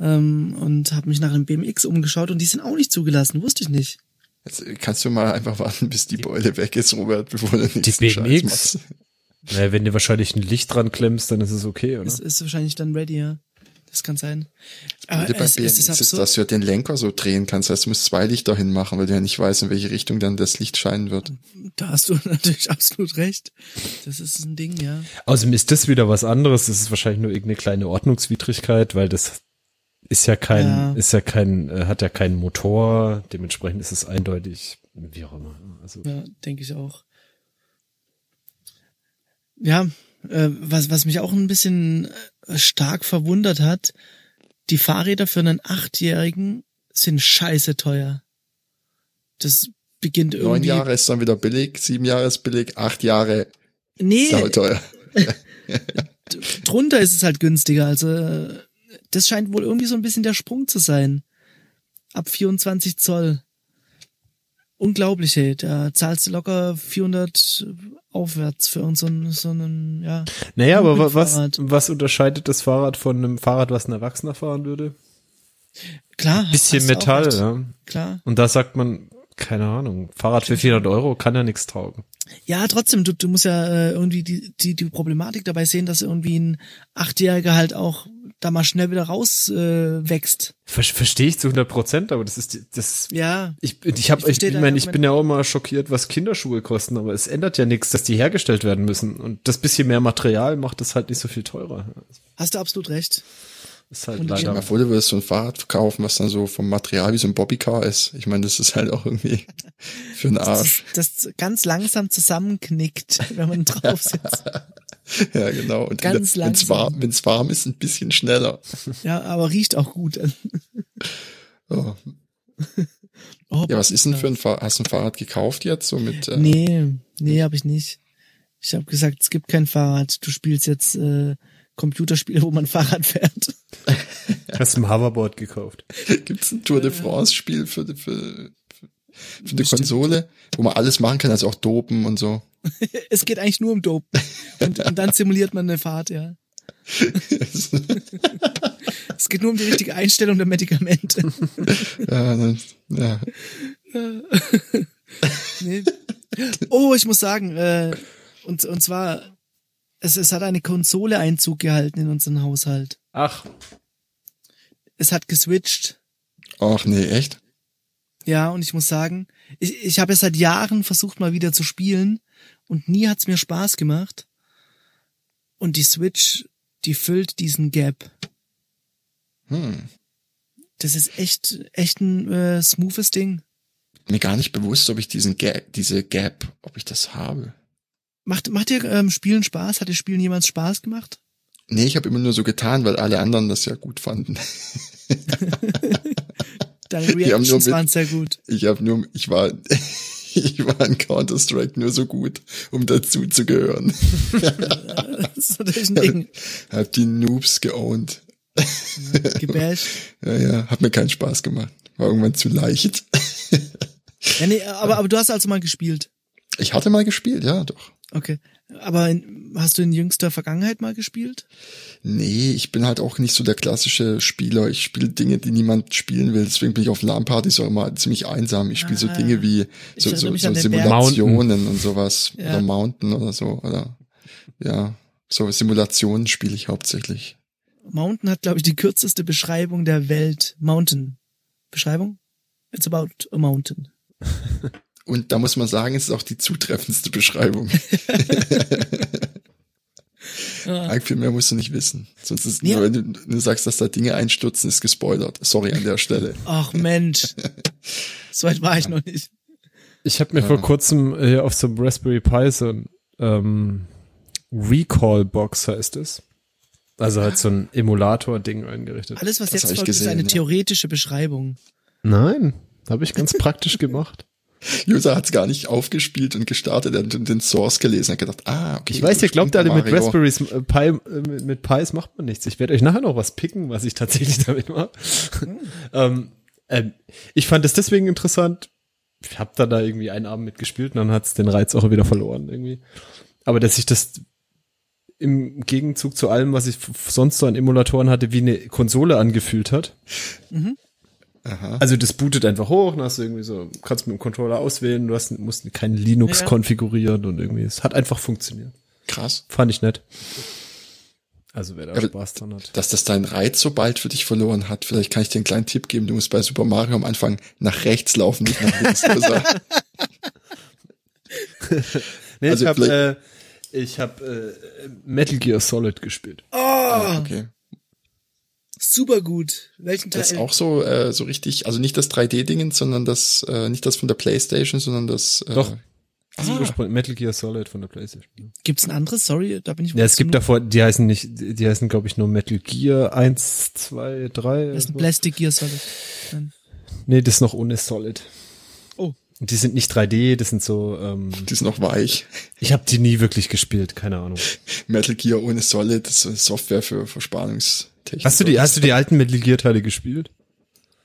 S1: ähm, und habe mich nach einem BMX umgeschaut und die sind auch nicht zugelassen, wusste ich nicht.
S3: Jetzt äh, kannst du mal einfach warten, bis die Beule weg ist, Robert, bevor du nächsten
S2: Die
S3: Scheiß
S2: BMX?
S3: machst.
S2: Naja, wenn du wahrscheinlich ein Licht dran klemmst, dann ist es okay, oder?
S1: Das ist wahrscheinlich dann ready, ja. Das kann sein. Aber
S3: Blöde bei
S1: es,
S3: BMX
S1: es ist
S3: ist, dass du ja den Lenker so drehen kannst. Das heißt, du musst zwei Lichter hinmachen, weil du ja nicht weißt, in welche Richtung dann das Licht scheinen wird.
S1: Da hast du (laughs) natürlich absolut recht. Das ist ein Ding, ja.
S2: Außerdem ist das wieder was anderes. Das ist wahrscheinlich nur irgendeine kleine Ordnungswidrigkeit, weil das ist ja kein,
S1: Ja.
S2: ist ja kein, äh, hat ja keinen Motor. Dementsprechend ist es eindeutig, wie auch immer. Also,
S1: Ja, denke ich auch. Ja, äh, was, was mich auch ein bisschen äh, stark verwundert hat, die Fahrräder für einen Achtjährigen sind scheiße teuer. Das beginnt
S3: Neun
S1: irgendwie.
S3: Jahre ist dann wieder billig, sieben Jahre ist billig, acht Jahre
S1: Nee,
S3: teuer. (laughs)
S1: drunter ist es halt günstiger. Also äh, das scheint wohl irgendwie so ein bisschen der Sprung zu sein. Ab 24 Zoll. Unglaublich, ey. Da zahlst du locker 400 aufwärts für uns so einen, so einen, ja.
S2: naja, aber wa- was, was unterscheidet das Fahrrad von einem Fahrrad, was ein Erwachsener fahren würde?
S1: Klar.
S2: Bisschen
S1: du auch
S2: Metall, ja.
S1: Klar.
S2: Und da sagt man, keine Ahnung, Fahrrad für 400 Euro kann ja nichts taugen.
S1: Ja, trotzdem, du, du musst ja äh, irgendwie die, die, die Problematik dabei sehen, dass irgendwie ein Achtjähriger halt auch da mal schnell wieder raus äh, wächst.
S2: Ver Verstehe ich zu 100 Prozent, aber das ist, die- das,
S1: Ja.
S2: Ich, ich habe,
S1: Ich
S2: ich, ich,
S1: dein
S2: mein, ich bin ja auch immer schockiert, was Kinderschuhe kosten, aber es ändert ja nichts, dass die hergestellt werden müssen. Und das bisschen mehr Material macht es halt nicht so viel teurer.
S1: Hast du absolut recht.
S2: Ist halt
S1: Und
S2: leider.
S3: mal vor, du würdest so ein Fahrrad verkaufen, was dann so vom Material wie so ein Bobbycar ist. Ich meine, das ist halt auch irgendwie für den Arsch.
S1: Das, das ganz langsam zusammenknickt, wenn man (laughs) drauf sitzt. (laughs)
S3: Ja, genau. Und
S1: Ganz
S3: wenn es
S1: langsam.
S3: warm, wenn's warm ist, ein bisschen schneller.
S1: Ja, aber riecht auch gut. (laughs)
S3: Oh.
S1: Oh,
S3: Ja, was ist denn für ein Fahrrad? Hast du ein Fahrrad gekauft jetzt? So mit, äh,
S1: Nee, nee, habe ich nicht. Ich habe gesagt, es gibt kein Fahrrad. Du spielst jetzt äh, Computerspiele, wo man Fahrrad fährt.
S2: Hast du ein Hoverboard gekauft? (laughs)
S3: Gibt's ein Tour de France Spiel für, für, für, eine Konsole, wo man alles machen kann, also auch dopen und so. (laughs)
S1: Es geht eigentlich nur um Dope. Und, und dann simuliert man eine Fahrt, ja. (laughs) Es geht nur um die richtige Einstellung der Medikamente. (laughs)
S3: ja, dann, ja.
S1: Nee. Oh, ich muss sagen, äh, und, und zwar, es, es hat eine Konsole Einzug gehalten in unseren Haushalt.
S2: Ach,
S1: Es hat geswitcht.
S3: Ach nee, echt?
S1: Ja, und ich muss sagen, ich, ich habe es seit Jahren versucht, mal wieder zu spielen und nie hat's mir Spaß gemacht. Und die Switch, die füllt diesen Gap.
S3: Hm.
S1: Das ist echt, echt ein äh, smoothes Ding.
S3: Mir gar nicht bewusst, ob ich diesen Gap, diese Gap, ob ich das habe.
S1: Macht, macht dir ähm, Spielen Spaß? Hat dir Spielen jemals Spaß gemacht?
S3: Nee, ich habe immer nur so getan, weil alle anderen das ja gut fanden. (laughs) (laughs)
S1: Deine Reactions
S3: mit-
S1: waren sehr gut.
S3: Ich habe nur, ich war, (laughs) ich war in Counter-Strike nur so gut, um dazu zu gehören. (laughs)
S1: Das ist natürlich ein Ding.
S3: Hab die Noobs geowned.
S1: Gebasht. (laughs)
S3: Ja, ja, hat mir keinen Spaß gemacht. War irgendwann zu leicht.
S1: Ja, nee, aber, aber du hast also mal gespielt.
S3: Ich hatte mal gespielt, ja, doch.
S1: Okay. Aber in, hast du in jüngster Vergangenheit mal gespielt?
S3: Nee, ich bin halt auch nicht so der klassische Spieler. Ich spiele Dinge, die niemand spielen will. Deswegen bin ich auf LAN-Partys auch immer ziemlich einsam. Ich spiele so
S1: Ah.
S3: Dinge wie so, so, so Simulationen und sowas.
S1: Ja.
S3: Oder Mountain oder so. Oder ja, so Simulationen spiele ich hauptsächlich.
S1: Mountain hat, glaube ich, die kürzeste Beschreibung der Welt. Mountain. Beschreibung? It's about a mountain. (laughs)
S3: Und da muss man sagen, es ist auch die zutreffendste Beschreibung. (laughs) (laughs) Eigentlich viel mehr musst du nicht wissen. Sonst ist
S1: Ja.
S3: nur, wenn du, du sagst, dass da Dinge einstürzen, ist gespoilert. Sorry an der Stelle. (laughs)
S1: Ach Mensch. so weit war ich noch nicht.
S2: ich habe mir vor kurzem äh, auf so einem Raspberry Pi so ein ähm, Recall-Box heißt es. Also halt so ein Emulator-Ding eingerichtet.
S1: Alles, was
S3: Das
S1: jetzt folgt, ist
S3: gesehen,
S1: eine
S3: ja.
S1: theoretische Beschreibung.
S2: Nein, habe ich ganz praktisch gemacht.
S3: User hat's gar nicht aufgespielt und gestartet, er hat den Source gelesen, hat gedacht, ah, okay.
S2: Ich weiß, ihr glaubt alle, mit. Raspberries äh, Pi, äh, mit, mit Pis macht man nichts. Ich werde euch nachher noch was picken, was ich tatsächlich (laughs) damit mache. ähm, ähm, ich fand es deswegen interessant. Ich habe da da irgendwie einen Abend mitgespielt und dann hat's den Reiz auch wieder verloren irgendwie. Aber dass ich das im Gegenzug zu allem, was ich sonst so an Emulatoren hatte, wie eine Konsole angefühlt hat.
S3: Aha.
S2: Also das bootet einfach hoch, dann hast du irgendwie so, kannst mit dem Controller auswählen, du hast, musst kein Linux
S1: Ja.
S2: konfigurieren und irgendwie, es hat einfach funktioniert.
S3: Krass.
S2: Fand ich nett. Also wer da
S3: Aber-
S2: Spaß dran hat.
S3: Dass das deinen Reiz so bald für dich verloren hat. Vielleicht kann ich dir einen kleinen Tipp geben. Du musst bei Super Mario am Anfang nach rechts laufen, nicht nach links. (laughs)
S2: Nee,
S3: Also
S2: ich habe
S3: vielleicht-
S2: äh, ich hab, äh, Metal Gear Solid gespielt.
S1: Oh,
S3: Ah, okay.
S1: Super gut. Welchen Teil?
S3: Das ist auch so, äh, so richtig, also nicht das 3D-Dingen, sondern das, äh, nicht das von der Playstation, sondern das, äh,
S2: Doch. Das
S3: Ah.
S2: Metal Gear Solid von der Playstation.
S1: Gibt's ein anderes? Sorry, da bin ich
S2: Ja, es gibt
S1: da
S2: davor, die heißen nicht, die heißen glaube ich nur Metal Gear 1, 2, 3.
S1: Das ist ein
S2: so.
S1: Plastic Gear Solid. Dann-
S2: Nee, das ist noch ohne Solid. Die sind nicht 3D, das sind so, ähm,
S3: die ist noch weich.
S2: ich habe die nie wirklich gespielt, keine Ahnung. (laughs)
S3: Metal Gear ohne Solid, das ist Software für Verspannungstechnik.
S2: Hast du die, hast du die alten Metal Gear Teile gespielt?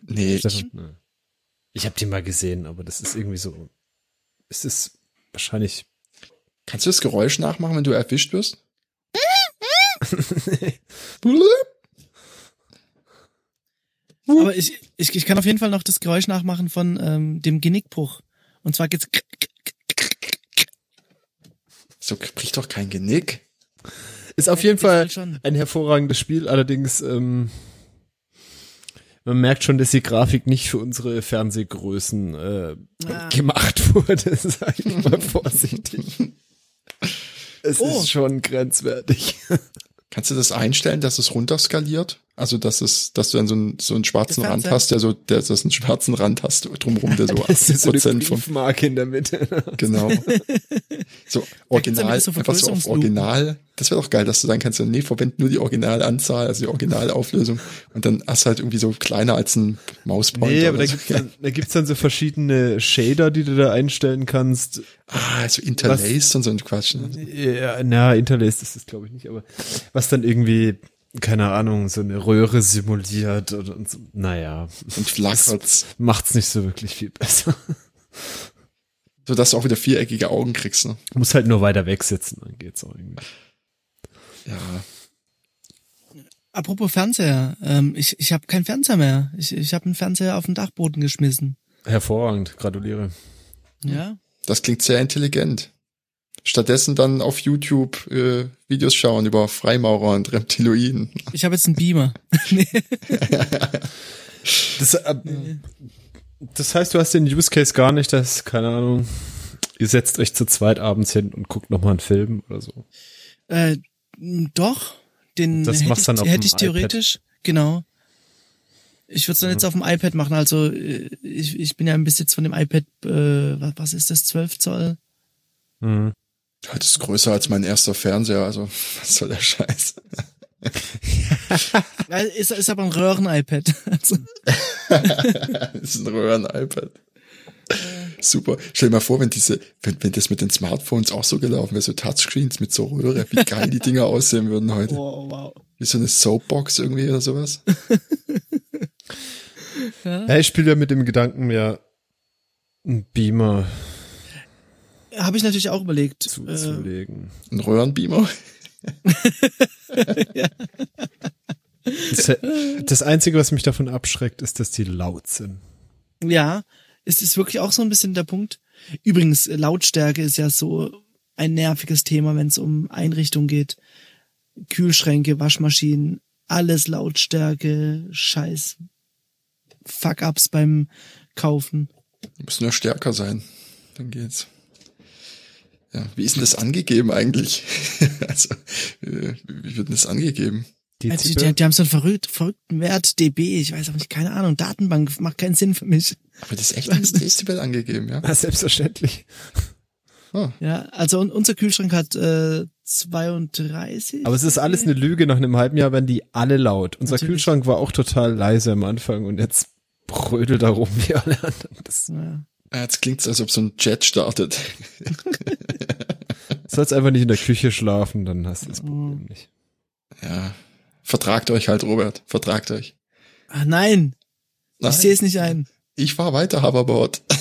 S3: Nee, ich?
S2: Nee. Ich habe die mal gesehen, aber das ist irgendwie so, es ist wahrscheinlich,
S3: kannst du das Geräusch nachmachen, wenn du erwischt wirst? (laughs) (laughs)
S1: Aber ich, ich, ich kann auf jeden Fall noch das Geräusch nachmachen von ähm, dem Genickbruch. Und zwar geht's
S3: So bricht doch kein Genick.
S2: ist auf jeden Fall ein hervorragendes Spiel, allerdings, ähm, man merkt schon, dass die Grafik nicht für unsere Fernsehgrößen äh,
S1: Ah.
S2: gemacht (laughs) wurde, sag ich mal (laughs) vorsichtig. Es
S1: Oh.
S2: ist schon grenzwertig. (laughs)
S3: Kannst du das einstellen, dass es runterskaliert? Also, dass es, dass du dann so einen, so einen schwarzen Rand hast, der so, der, dass du einen schwarzen Rand hast drumherum, der so (laughs)
S2: Das ist so
S3: 80% vom,
S2: Briefmarke in der Mitte. (laughs)
S3: genau. So, (laughs) original,
S1: so
S3: einfach so auf. Original. Das wäre doch geil, dass du sagen kannst, nee, verwend nur die Originalanzahl, also die Originalauflösung. Und dann hast du halt irgendwie so kleiner als ein Mauspointer.
S2: Nee, aber da
S3: so.
S2: gibt's, dann, da gibt's dann so verschiedene Shader, die du da einstellen kannst.
S3: Ah, so interlaced und so ein Quatsch. Ne?
S2: Ja, na, Interlaced ist das glaube ich nicht, aber was dann irgendwie, keine Ahnung, so eine Röhre simuliert oder und so. Naja,
S3: Und flackert's, (laughs)
S2: macht's nicht so wirklich viel besser.
S3: so dass du auch wieder viereckige Augen kriegst. Ne?
S2: Muss halt nur weiter wegsitzen, dann geht's auch irgendwie.
S3: Ja,
S1: Apropos Fernseher, ähm, ich, ich habe keinen Fernseher mehr. Ich, ich habe einen Fernseher auf den Dachboden geschmissen.
S2: Hervorragend, gratuliere.
S1: Ja.
S3: das klingt sehr intelligent. Stattdessen dann auf YouTube äh, Videos schauen über Freimaurer und Reptiloiden.
S1: Ich habe jetzt einen Beamer. (laughs) nee.
S2: Das, äh, das heißt, du hast den Use Case gar nicht, dass, keine Ahnung, ihr setzt euch zu zweit abends hin und guckt nochmal einen Film oder so.
S1: Äh, doch, den
S2: Das
S1: hätte
S2: machst
S1: ich,
S2: dann auf
S1: hätte ich theoretisch, genau. Ich würde es dann jetzt auf dem iPad machen. Also äh, ich, ich bin ja im Besitz von dem iPad, äh, was, was ist das, 12 Zoll?
S2: Mhm.
S3: Das ist größer als mein erster Fernseher, also (laughs) was soll der Scheiß? (laughs)
S1: Ja, ist, ist aber ein Röhren-iPad. Also,
S3: das (laughs) ist ein Röhren-iPad. Super. Stell dir mal vor, wenn diese, wenn, wenn das mit den Smartphones auch so gelaufen wäre, so Touchscreens mit so Röhre, wie geil die Dinger aussehen würden heute.
S1: wow, wow.
S3: Wie so eine Soapbox irgendwie oder sowas.
S2: Ja, ich spiele ja mit dem Gedanken, mir einen Beamer
S1: Habe ich natürlich auch überlegt. Äh,
S2: zuzulegen.
S3: Ein Röhrenbeamer. (laughs)
S2: Das, das Einzige, was mich davon abschreckt, ist, dass die laut sind.
S1: ja, es ist wirklich auch so ein bisschen der Punkt. Übrigens, äh, Lautstärke ist ja so ein nerviges Thema, wenn es um Einrichtung geht. Kühlschränke, Waschmaschinen, alles Lautstärke, Scheiß, Fuck-ups beim Kaufen.
S3: Die müssen nur stärker sein. Dann geht's. Ja, wie ist denn das angegeben eigentlich? (laughs) also, äh, wie wird denn das angegeben?
S2: Die
S1: Also, die, die, die haben so einen verrückt, verrückten Wert, dB, ich weiß aber nicht, keine Ahnung, Datenbank macht keinen Sinn für mich.
S3: Aber das ist echt als Dezibel angegeben, ja? (laughs)
S2: Na, selbstverständlich.
S1: Ja, also un- unser Kühlschrank hat äh, 32.
S2: Aber es ist alles eine Lüge. Nach einem halben Jahr werden die alle laut. Unser
S1: Natürlich.
S2: Kühlschrank war auch total leise am Anfang und jetzt brödelt da rum wie alle anderen. Das
S1: Ja.
S3: Jetzt klingt's, als ob so ein Jet startet. (laughs)
S2: sollst einfach nicht in der Küche schlafen, dann hast du das Problem nicht.
S3: Ja. Vertragt euch halt, Robert. Vertragt euch.
S1: Ah, nein,
S3: Nein,
S1: ich sehe es nicht ein.
S3: ich fahr weiter, Hoverboard. (laughs)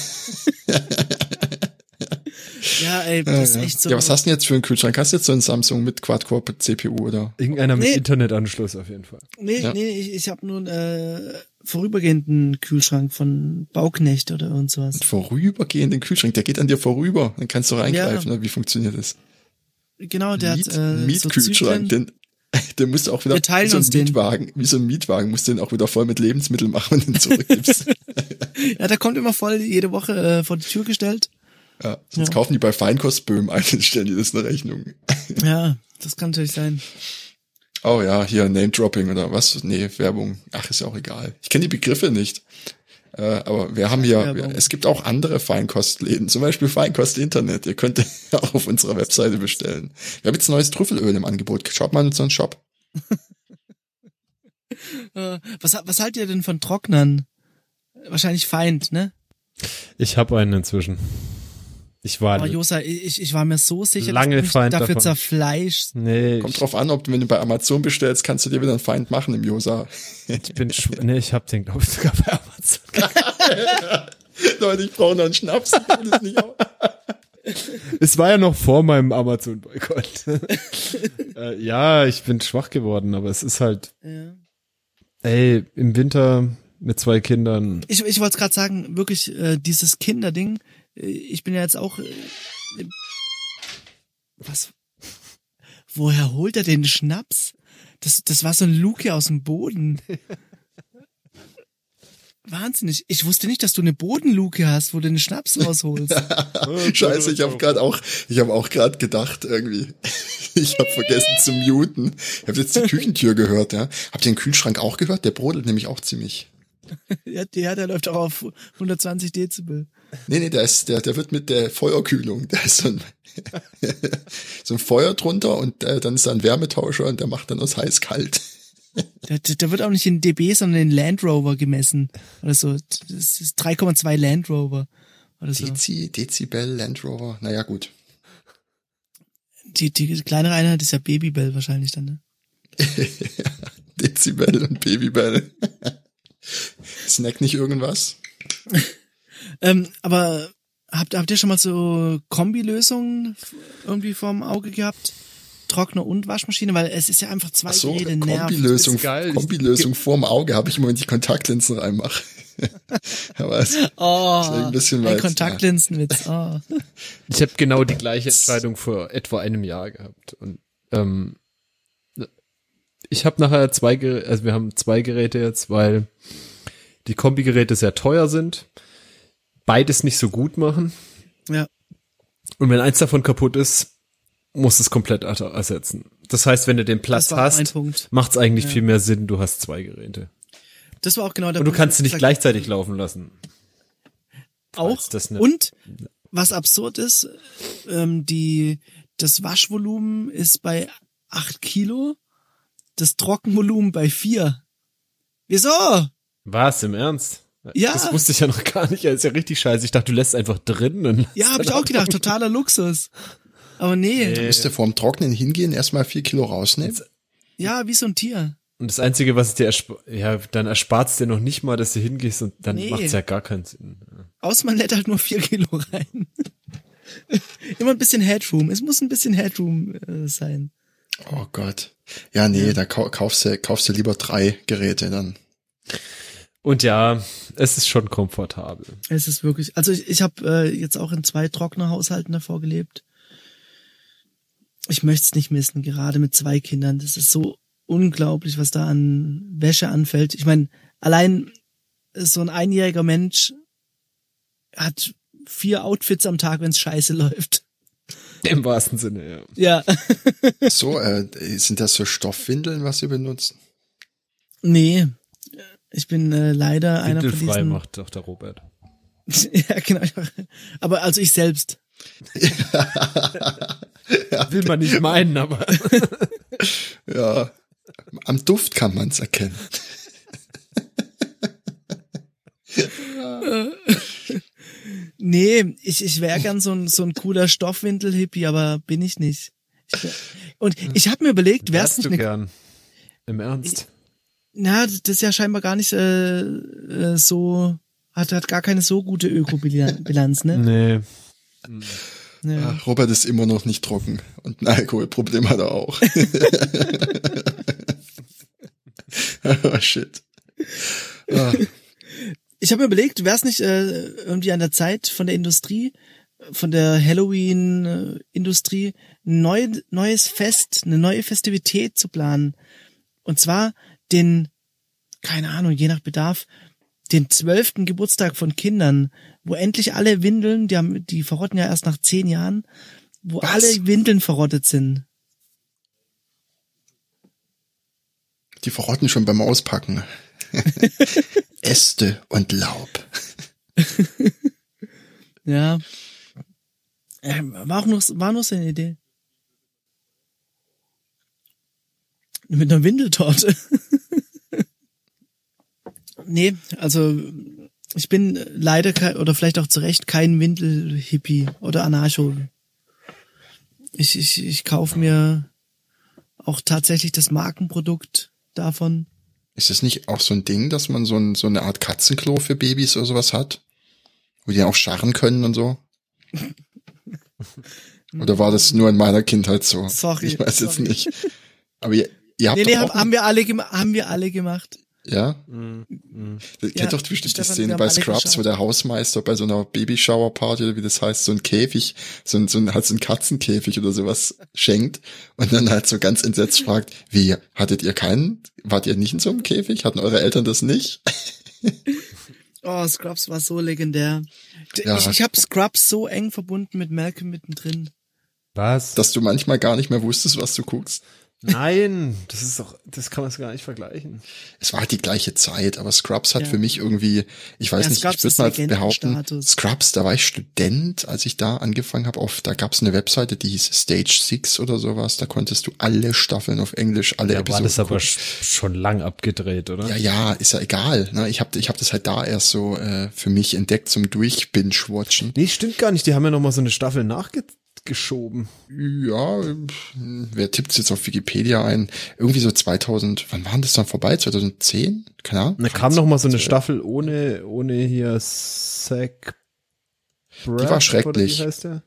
S1: Ja, ey, das ist echt so.
S3: ja, was hast du denn jetzt für einen Kühlschrank? Hast du jetzt so einen Samsung mit Quad-Core CPU oder?
S2: Irgendeiner mit
S1: Nee.
S2: Internetanschluss auf jeden Fall.
S1: Nee,
S3: Ja.
S1: nee, ich, ich habe nur einen äh, vorübergehenden Kühlschrank von Bauknecht oder irgend sowas.
S3: Vorübergehenden Kühlschrank, der geht an dir vorüber. Dann kannst du reingreifen. oder Wie funktioniert das?
S1: Genau, der
S3: Miet,
S1: hat äh, so
S3: Mietkühlschrank,
S1: Zyklen.
S3: den, (laughs) den musst du auch wieder, wie so ein. Mietwagen, wie so ein Mietwagen, musst du den auch wieder voll mit Lebensmitteln machen und den zurückgibst. (laughs) (laughs)
S1: Ja, der kommt immer voll jede Woche äh, vor die Tür gestellt.
S3: ja, sonst
S1: Ja.
S3: kaufen die bei Feinkostböhm ein und stellen dir das in eine Rechnung.
S1: Ja, das kann natürlich sein.
S3: Oh ja, hier Name-Dropping oder was? Nee, Werbung. Ach, ist ja auch egal. Ich kenne die Begriffe nicht. Äh, aber wir haben hier,
S1: Werbung.
S3: es gibt auch andere Feinkostläden, zum Beispiel Feinkost Internet. Ihr könnt (laughs) auch auf unserer Webseite bestellen. Wir haben jetzt neues Trüffelöl im Angebot. Schaut mal in unseren Shop. (laughs)
S1: Äh, was, was haltet ihr denn von Trocknern? Wahrscheinlich Feind, ne?
S2: Ich habe einen inzwischen. Ich war
S1: Aber Josa, ich, ich war mir so sicher,
S2: Lange
S1: dass du mich
S2: Feind
S1: dafür
S2: davon.
S1: zerfleischst.
S2: nee,
S3: Kommt drauf an, ob du, wenn du bei Amazon bestellst, kannst du dir wieder einen Feind machen im Josa.
S2: ich bin schw- nee, ich habe den glaube ich sogar bei Amazon. (laughs) (laughs)
S3: Leute, ich brauche noch einen Schnaps.
S2: Es war ja noch vor meinem Amazon Boykott. (laughs) äh, ja, ich bin schwach geworden, aber es ist halt
S1: Ja.
S2: ey, im Winter mit zwei Kindern.
S1: Ich, ich wollte gerade sagen, wirklich äh, dieses Kinderding. Äh, Ich bin ja jetzt auch. Äh, was? Woher holt er den Schnaps? Das, das war so ein Luke aus dem Boden. Wahnsinnig. Ich wusste nicht, dass du eine Bodenluke hast, wo du den Schnaps rausholst. (laughs)
S3: Scheiße, ich habe gerade auch, ich habe auch gerade gedacht irgendwie. (laughs) Ich habe vergessen zu muten. Ich habe jetzt die Küchentür gehört, ja. Habt ihr den Kühlschrank auch gehört? Der brodelt nämlich auch ziemlich. (laughs)
S1: Ja, der, der läuft auch auf 120 Dezibel.
S3: Nee, nee, der ist, der, der wird mit der Feuerkühlung. (laughs) Da ist so ein, (laughs) so ein Feuer drunter und äh, dann ist da ein Wärmetauscher und der macht dann aus heiß kalt.
S1: Der, der wird auch nicht in dB, sondern in Land Rover gemessen. Oder so. Das ist 3,2 Land Rover. Oder so.
S3: Dezi, Dezibel Land Rover. Naja, gut.
S1: Die, die kleinere Einheit ist ja Babybell wahrscheinlich dann, ne?
S3: Dezibel und Babybell. Snack nicht irgendwas? (laughs)
S1: Ähm, aber habt, habt ihr schon mal so Kombilösungen irgendwie vorm Auge gehabt? Trockner und Waschmaschine, weil es ist ja einfach zwei
S3: Ach so,
S1: Geräte.
S3: Kombilösung. Kombilösung vorm Auge habe ich immer, wenn ich Kontaktlinsen reinmache. (laughs) Aber es
S1: Oh,
S3: ist ein bisschen
S1: ein
S3: weit.
S1: Kontaktlinsenwitz. Oh.
S2: Ich habe genau die gleiche Entscheidung vor etwa einem Jahr gehabt. Und ähm, ich habe nachher zwei Geräte, also wir haben zwei Geräte jetzt, weil die Kombigeräte sehr teuer sind, beides nicht so gut machen.
S1: Ja.
S2: Und wenn eins davon kaputt ist, muss es komplett er- ersetzen. Das heißt, wenn du den Platz hast, macht es eigentlich
S1: Ja.
S2: viel mehr Sinn, du hast zwei Geräte.
S1: Das war auch genau der
S2: Und du
S1: Punkt,
S2: kannst sie nicht gleichzeitig laufen lassen.
S1: auch. Und was absurd ist, ähm, die das Waschvolumen ist bei acht Kilo, das Trockenvolumen bei vier. Wieso?
S2: Was, im Ernst?
S1: Ja.
S2: Das wusste ich ja noch gar nicht. Das ist ja richtig scheiße. Ich dachte, du lässt einfach drin. Und
S1: Ja, habe ich auch gedacht, totaler Luxus. Aber nee,
S2: Nee.
S3: Müsst ihr vorm Trocknen hingehen, erstmal vier Kilo rausnehmen?
S1: ja, wie so ein Tier.
S2: Und das Einzige, was dir erspart, ja, dann erspart's dir noch nicht mal, dass du hingehst und dann
S1: Nee.
S2: macht's ja gar keinen Sinn.
S1: Außer man lädt halt nur vier Kilo rein. (laughs) Immer ein bisschen Headroom. Es muss ein bisschen Headroom äh, sein.
S3: Oh Gott. Ja, nee, da kau kaufst du, kaufst du lieber drei Geräte dann.
S2: Und ja, es ist schon komfortabel.
S1: Es ist wirklich, also ich, ich habe äh, jetzt auch in zwei Trocknerhaushalten davor gelebt. Ich möchte es nicht missen, gerade mit zwei Kindern. Das ist so unglaublich, was da an Wäsche anfällt. Ich meine, allein so ein einjähriger Mensch hat vier Outfits am Tag, wenn es scheiße (laughs) läuft. (laughs)
S2: Im wahrsten Sinne, ja.
S1: Ja. (laughs)
S3: So, äh, sind das so Stoffwindeln, was ihr benutzt?
S1: nee. Ich bin äh, leider einer von
S2: Windelfrei
S1: diesen.
S2: macht doch der Robert. (laughs)
S1: ja, genau. Aber also ich selbst.
S2: Will man nicht meinen, aber.
S3: Ja, am Duft kann man's erkennen.
S1: Nee, ich, ich wäre gern so ein, so ein cooler Stoffwindel-Hippie, aber bin ich nicht. Ich, wär- und ich habe mir überlegt, wär's
S2: Wärst
S1: nicht
S2: du
S1: eine,
S2: gern. Im Ernst.
S1: na, das ist ja scheinbar gar nicht äh, äh, so, hat, hat gar keine so gute Ökobilanz, ne?
S2: Nee.
S1: Ja.
S3: Ja, Robert ist immer noch nicht trocken und ein Alkoholproblem hat er auch. (laughs) (laughs) oh, shit. Ah,
S1: Ich habe mir überlegt, wäre es nicht äh, irgendwie an der Zeit von der Industrie, von der Halloween-Industrie, ein neu, neues Fest, eine neue Festivität zu planen. Und zwar den, keine Ahnung, je nach Bedarf, den zwölften Geburtstag von Kindern, wo endlich alle Windeln, die haben, die verrotten ja erst nach zehn Jahren, wo
S3: Was?
S1: alle Windeln verrottet sind.
S3: die verrotten schon beim Auspacken. (laughs) Äste und Laub. (laughs)
S1: Ja. Ähm, war auch nur, war nur so eine Idee. Mit einer Windeltorte. (laughs) nee, also ich bin leider oder vielleicht auch zu Recht kein Windel-Hippie oder Anarcho. Ich, ich, ich kaufe mir auch tatsächlich das Markenprodukt davon.
S3: Ist es nicht auch so ein Ding, dass man so, ein, so eine Art Katzenklo für Babys oder sowas hat? Wo die auch scharren können und so? (laughs) Oder war das nur in meiner Kindheit so?
S1: Sorry,
S3: Ich weiß jetzt
S1: sorry.
S3: nicht. Aber ihr, ihr habt
S1: Nee, nee,
S3: doch
S1: haben, wir alle haben wir alle gemacht.
S3: Ja?
S2: Mhm.
S3: Ihr
S1: Ja,
S3: kennt doch bestimmt die Szene bei Scrubs,
S1: geschaut.
S3: wo der Hausmeister bei so einer Babyshower-Party oder wie das heißt, so ein Käfig, so ein, so ein, halt so ein Katzenkäfig oder sowas schenkt und dann halt so ganz entsetzt (laughs) fragt, wie, hattet ihr keinen? Wart ihr nicht in so einem Käfig? Hatten eure Eltern das nicht? (laughs)
S1: Oh, Scrubs war so legendär.
S3: Ja.
S1: Ich, ich habe Scrubs so eng verbunden mit Malcolm mittendrin.
S2: Was?
S3: Dass du manchmal gar nicht mehr wusstest, was du guckst.
S2: Nein, das ist doch, das kann man gar nicht vergleichen.
S3: Es war halt die gleiche Zeit, aber Scrubs hat
S1: Ja.
S3: für mich irgendwie, ich weiß
S1: Ja,
S3: nicht,
S1: Scrubs
S3: ich würde mal behaupten. Scrubs, da war ich Student, als ich da angefangen habe, auf, da gab es eine Webseite, die hieß Stage 6 oder sowas, da konntest du alle Staffeln auf Englisch, alle
S2: Da war
S3: Episoden
S2: das aber
S3: gucken.
S2: sch- schon lang abgedreht, oder?
S3: Ja, ja, ist ja egal. Ne? Ich habe ich hab das halt da erst so äh, für mich entdeckt zum Durch-Binge-Watchen.
S2: Nee, stimmt gar nicht. Die haben ja noch mal so eine Staffel nachgeschoben.
S3: Ja, wer tippt jetzt auf Wikipedia ein? Irgendwie so 2000, wann waren das dann vorbei? 2010? Keine Ahnung.
S2: Da kam noch mal so eine Staffel ohne, ohne hier Zack Braff,
S3: war schrecklich.
S2: Wie heißt der?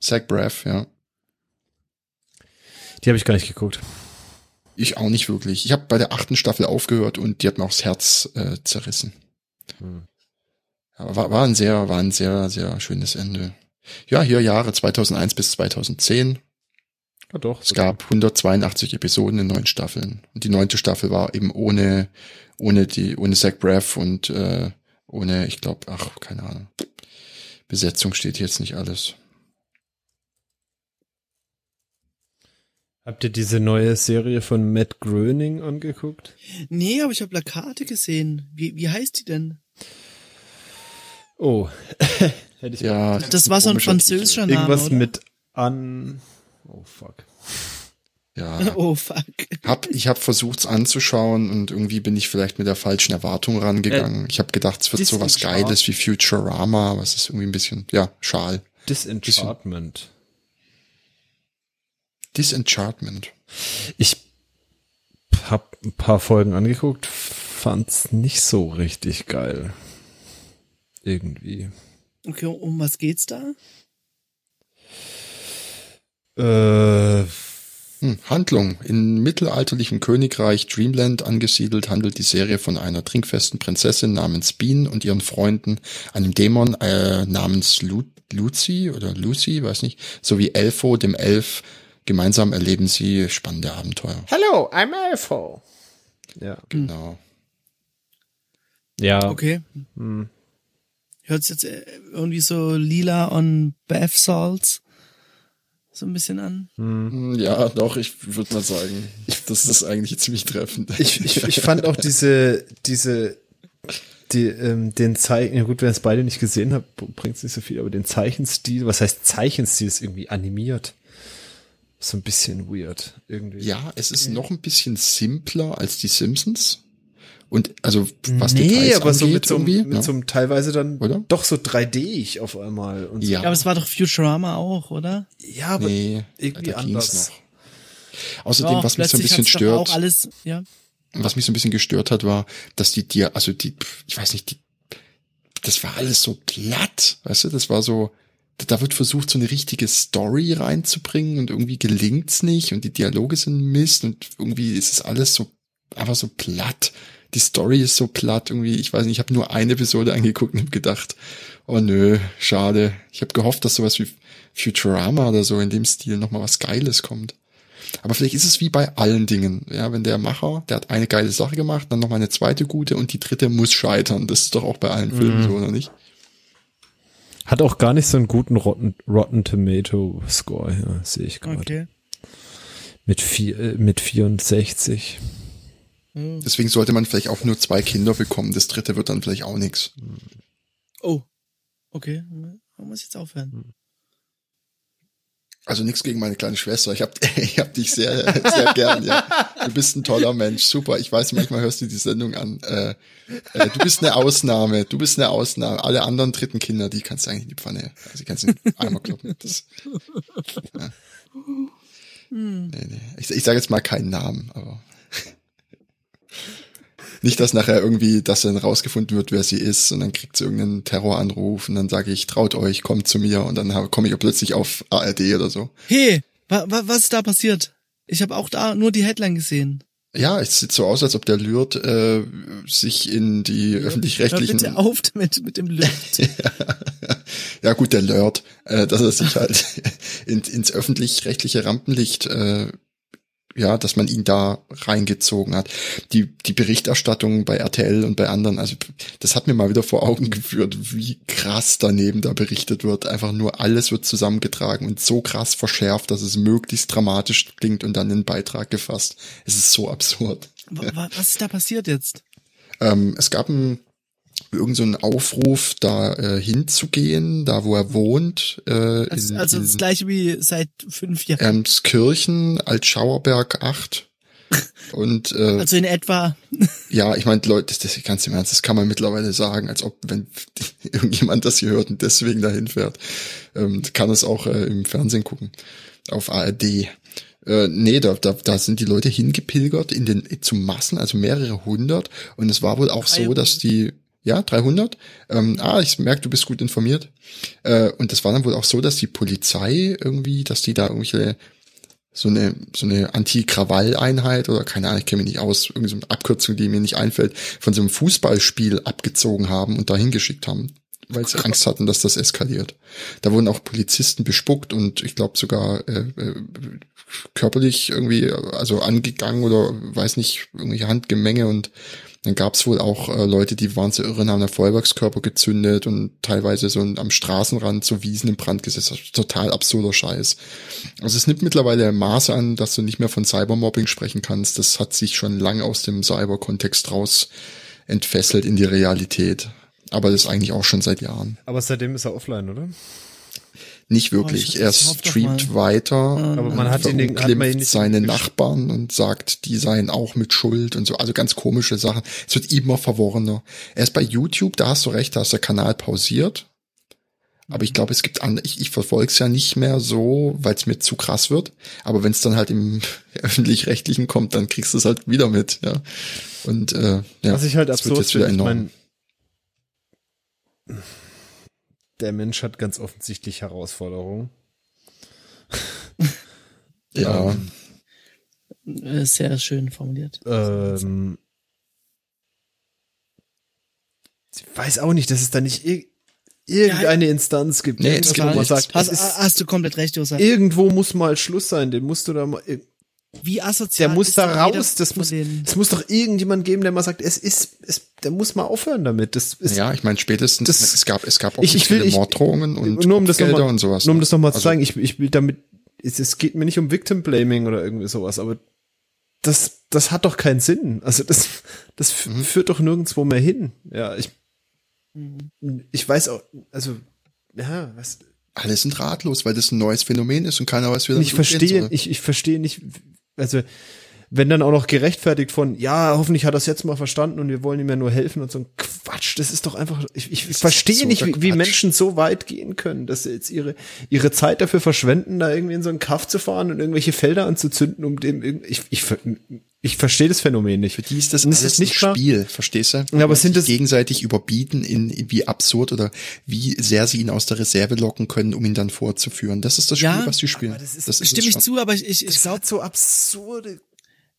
S3: Zach Braff, ja.
S2: Die habe ich gar nicht geguckt.
S3: Ich auch nicht wirklich. Ich habe bei der achten Staffel aufgehört und die hat mir auch das Herz äh, zerrissen.
S2: Hm.
S3: Aber war, war ein sehr, war ein sehr, sehr schönes Ende. Ja, hier Jahre 2001 bis 2010.
S2: Ja, doch.
S3: Es gab 182 Episoden in neun Staffeln. Und die neunte Staffel war eben ohne, ohne die, ohne Zach Braff und äh, ohne, ich glaube, ach, keine Ahnung. Besetzung steht jetzt nicht alles.
S2: Habt ihr diese neue Serie von Matt Groening angeguckt?
S1: Nee, aber ich habe Plakate gesehen. Wie, wie heißt die denn?
S2: Oh. (laughs) Hätte ich
S3: Ja.
S1: Das war so ein französischer Name,
S2: irgendwas
S1: oder?
S2: mit an. Oh fuck.
S3: Ja. (laughs)
S1: Oh, fuck.
S3: Hab, ich habe versucht es anzuschauen und irgendwie bin ich vielleicht mit der falschen Erwartung rangegangen. ich habe gedacht, es wird so was Geiles wie Futurama, was ist irgendwie ein bisschen, ja, schal.
S2: Disenchantment.
S3: Disenchantment.
S2: Ich hab ein paar Folgen angeguckt, fand's nicht so richtig geil. Irgendwie.
S1: Okay, um was geht's da?
S2: Äh,
S3: Hm, Handlung. In mittelalterlichem Königreich Dreamland angesiedelt handelt die Serie von einer trinkfesten Prinzessin namens Bean und ihren Freunden, einem Dämon äh, namens Lu Lucy oder Lucy, weiß nicht, sowie Elfo, dem Elf. Gemeinsam erleben sie spannende Abenteuer.
S2: Hello, I'm Elfo. Ja.
S3: Genau.
S2: Ja.
S1: Okay.
S2: Hm.
S1: Hört sich jetzt äh, irgendwie so lila on Bath Salts so ein bisschen an.
S3: Hm, Ja, doch, ich würde mal sagen, das ist eigentlich ziemlich treffend.
S2: Ich, ich, ich fand auch (laughs) diese, diese, die, ähm, den Zeichen, ja gut, wenn es beide nicht gesehen habt, bringt es nicht so viel, aber den Zeichenstil, was heißt Zeichenstil, ist irgendwie animiert. So ein bisschen weird, irgendwie.
S3: Ja, es ist noch ein bisschen simpler als die Simpsons. Und also was
S2: nee,
S3: Details
S2: aber so
S3: angeht
S2: mit so, einem-
S3: irgendwie,
S2: mit
S3: ja.
S2: so einem teilweise dann
S3: Oder?
S2: doch so 3D-ig auf einmal. Und so.
S3: Ja.
S1: Ja, aber es war doch Futurama auch, oder?
S2: ja, aber
S3: nee,
S2: irgendwie anders.
S3: noch. Außerdem,
S1: Doch,
S3: was mich so ein bisschen stört,
S1: Auch alles, ja.
S3: was mich so ein bisschen gestört hat, war, dass die dir, also die, ich weiß nicht, die, das war alles so platt, weißt du, das war so, da wird versucht, so eine richtige Story reinzubringen und irgendwie gelingt's nicht und die Dialoge sind Mist und irgendwie ist es alles so, einfach so platt. Die Story ist so platt, irgendwie, ich weiß nicht, ich habe nur eine Episode angeguckt und hab gedacht, oh nö, schade. Ich habe gehofft, dass sowas wie Futurama oder so in dem Stil nochmal was Geiles kommt. Aber vielleicht ist es wie bei allen Dingen. Ja, wenn der Macher, der hat eine geile Sache gemacht, dann noch mal eine zweite gute und die dritte muss scheitern. Das ist doch auch bei allen Filmen so, oder nicht?
S2: Hat auch gar nicht so einen guten Rotten, Rotten Tomato Score, ja, sehe ich gerade.
S1: Okay.
S2: Mit vier, äh, mit 64.
S3: Deswegen sollte man vielleicht auch nur zwei Kinder bekommen. Das dritte wird dann vielleicht auch nix.
S1: Oh. Okay. Man muss jetzt aufhören.
S3: Also nichts gegen meine kleine Schwester. Ich hab, (laughs) ich hab dich sehr, sehr gern. Ja. Du bist ein toller Mensch. Super. Ich weiß, manchmal hörst du die Sendung an. Äh, äh, du bist eine Ausnahme. Du bist eine Ausnahme. Alle anderen dritten Kinder, die kannst du eigentlich in die Pfanne. Also die kannst du Eimer kloppen. Das, ja. Nee, nee. Ich, ich sage jetzt mal keinen Namen, aber nicht, dass nachher irgendwie, dass dann rausgefunden wird, wer sie ist, und dann kriegt sie irgendeinen Terroranruf und dann sage ich, traut euch, kommt zu mir und dann komme ich ja plötzlich auf ARD oder so.
S1: Hey, wa, wa, was ist da passiert? Ich habe auch da nur die Headline gesehen.
S3: Ja, es sieht so aus, als ob der Lürt äh, sich in die
S1: Hör
S3: öffentlich-rechtlichen.
S1: bitte auf damit, mit dem Lift. (laughs)
S3: ja gut, der Lord, äh, dass er sich halt (laughs) in, ins öffentlich-rechtliche Rampenlicht äh, ja, dass man ihn da reingezogen hat. Die, die Berichterstattung bei RTL und bei anderen, also das hat mir mal wieder vor Augen geführt, wie krass daneben da berichtet wird. Einfach nur alles wird zusammengetragen und so krass verschärft, dass es möglichst dramatisch klingt und dann in den Beitrag gefasst. Es ist so absurd.
S1: Was ist da passiert jetzt?
S3: Ähm, es gab ein irgend so einen Aufruf, da äh, hinzugehen, da wo er wohnt. Äh,
S1: also,
S3: in,
S1: also das gleiche wie seit fünf Jahren.
S3: Ermskirchen, Altschauerberg 8. (laughs) Und äh,
S1: also in etwa.
S3: Ja, ich meine, Leute, das, das ganz im Ernst, das kann man mittlerweile sagen, als ob wenn (laughs) irgendjemand das hier hört und deswegen dahin fährt, ähm, kann es auch äh, im Fernsehen gucken auf ARD. Äh, nee, da, da, da sind die Leute hingepilgert in den zu Massen, also mehrere hundert. Und es war wohl auch so, dass die ja, 300. Ähm, ah, ich merke, du bist gut informiert. Äh, und das war dann wohl auch so, dass die Polizei irgendwie, dass die da irgendwelche so eine so eine Anti-Krawall-Einheit oder keine Ahnung, ich kenne mich nicht aus, irgendwie so eine Abkürzung, die mir nicht einfällt, von so einem Fußballspiel abgezogen haben und dahin geschickt haben, weil sie Angst hatten, dass das eskaliert. Da wurden auch Polizisten bespuckt und ich glaube sogar äh, äh, körperlich irgendwie also angegangen oder weiß nicht irgendwelche Handgemenge und dann gab es wohl auch äh, Leute, die waren so irre, haben einen Feuerwerkskörper gezündet und teilweise so am Straßenrand so Wiesen in Brand gesetzt. Total absurder Scheiß. Also es nimmt mittlerweile Maße an, dass du nicht mehr von Cybermobbing sprechen kannst. Das hat sich schon lange aus dem Cyber-Kontext raus entfesselt in die Realität. Aber das eigentlich auch schon seit Jahren.
S2: Aber seitdem ist er offline, oder?
S3: Nicht wirklich. Oh, er streamt weiter,
S2: aber man hat ihn, hat man ihn
S3: seine Nachbarn und sagt, die seien auch mit Schuld und so. Also ganz komische Sachen. Es wird immer verworrener. Er ist bei YouTube, da hast du recht, da ist der Kanal pausiert. Aber ich glaube, es gibt andere, ich, ich verfolge es ja nicht mehr so, weil es mir zu krass wird. Aber wenn es dann halt im (laughs) öffentlich-rechtlichen kommt, dann kriegst du es halt wieder mit, ja. Und äh, ja,
S2: Was ich halt absurd finde, ich mein, der Mensch hat ganz offensichtlich Herausforderungen. (laughs)
S3: ja.
S1: Ähm, Sehr schön formuliert.
S2: Ähm, ich weiß auch nicht, dass es da nicht irgendeine ja, Instanz gibt.
S3: Nee, gibt
S1: man sagt, hast, hast, du komplett recht, Josef.
S2: Irgendwo muss mal Schluss sein, den musst du da mal,
S1: wie asozial
S2: der muss da raus, das muss, es muss doch irgendjemand geben, der mal sagt, es ist, es, der muss mal aufhören damit. Das ist,
S3: ja, ich meine, spätestens,
S2: das,
S3: es gab, es gab auch
S2: ich, ich will,
S3: Morddrohungen und
S2: nur um das noch mal,
S3: und sowas.
S2: Nur um das nochmal also, zu sagen, ich, ich will damit, es, es geht mir nicht um Victim Blaming oder irgendwie sowas, aber das, das hat doch keinen Sinn. Also das, das mhm. führt doch nirgendwo mehr hin. Ja, ich, ich weiß auch, also, ja, was,
S3: alle sind ratlos, weil das ein neues Phänomen ist und keiner weiß, wie das
S2: Ich verstehe, ich, ich verstehe nicht, also wenn dann auch noch gerechtfertigt von, ja, hoffentlich hat er es jetzt mal verstanden und wir wollen ihm ja nur helfen und so ein Quatsch, das ist doch einfach, ich, ich, verstehe nicht, wie, wie, Menschen so weit gehen können, dass sie jetzt ihre, ihre Zeit dafür verschwenden, da irgendwie in so einen Kaff zu fahren und irgendwelche Felder anzuzünden, um dem, ich, ich, ich verstehe das Phänomen nicht.
S3: Für die ist das, das ist nicht ein Spiel, verstehst du?
S2: Ja, aber sind das
S3: gegenseitig überbieten in, in, wie absurd oder wie sehr sie ihn aus der Reserve locken können, um ihn dann vorzuführen. Das ist das Spiel,
S1: ja,
S3: was sie spielen.
S1: das ist, das ist stimme ich zu, aber ich, ich, ich
S2: glaube so absurde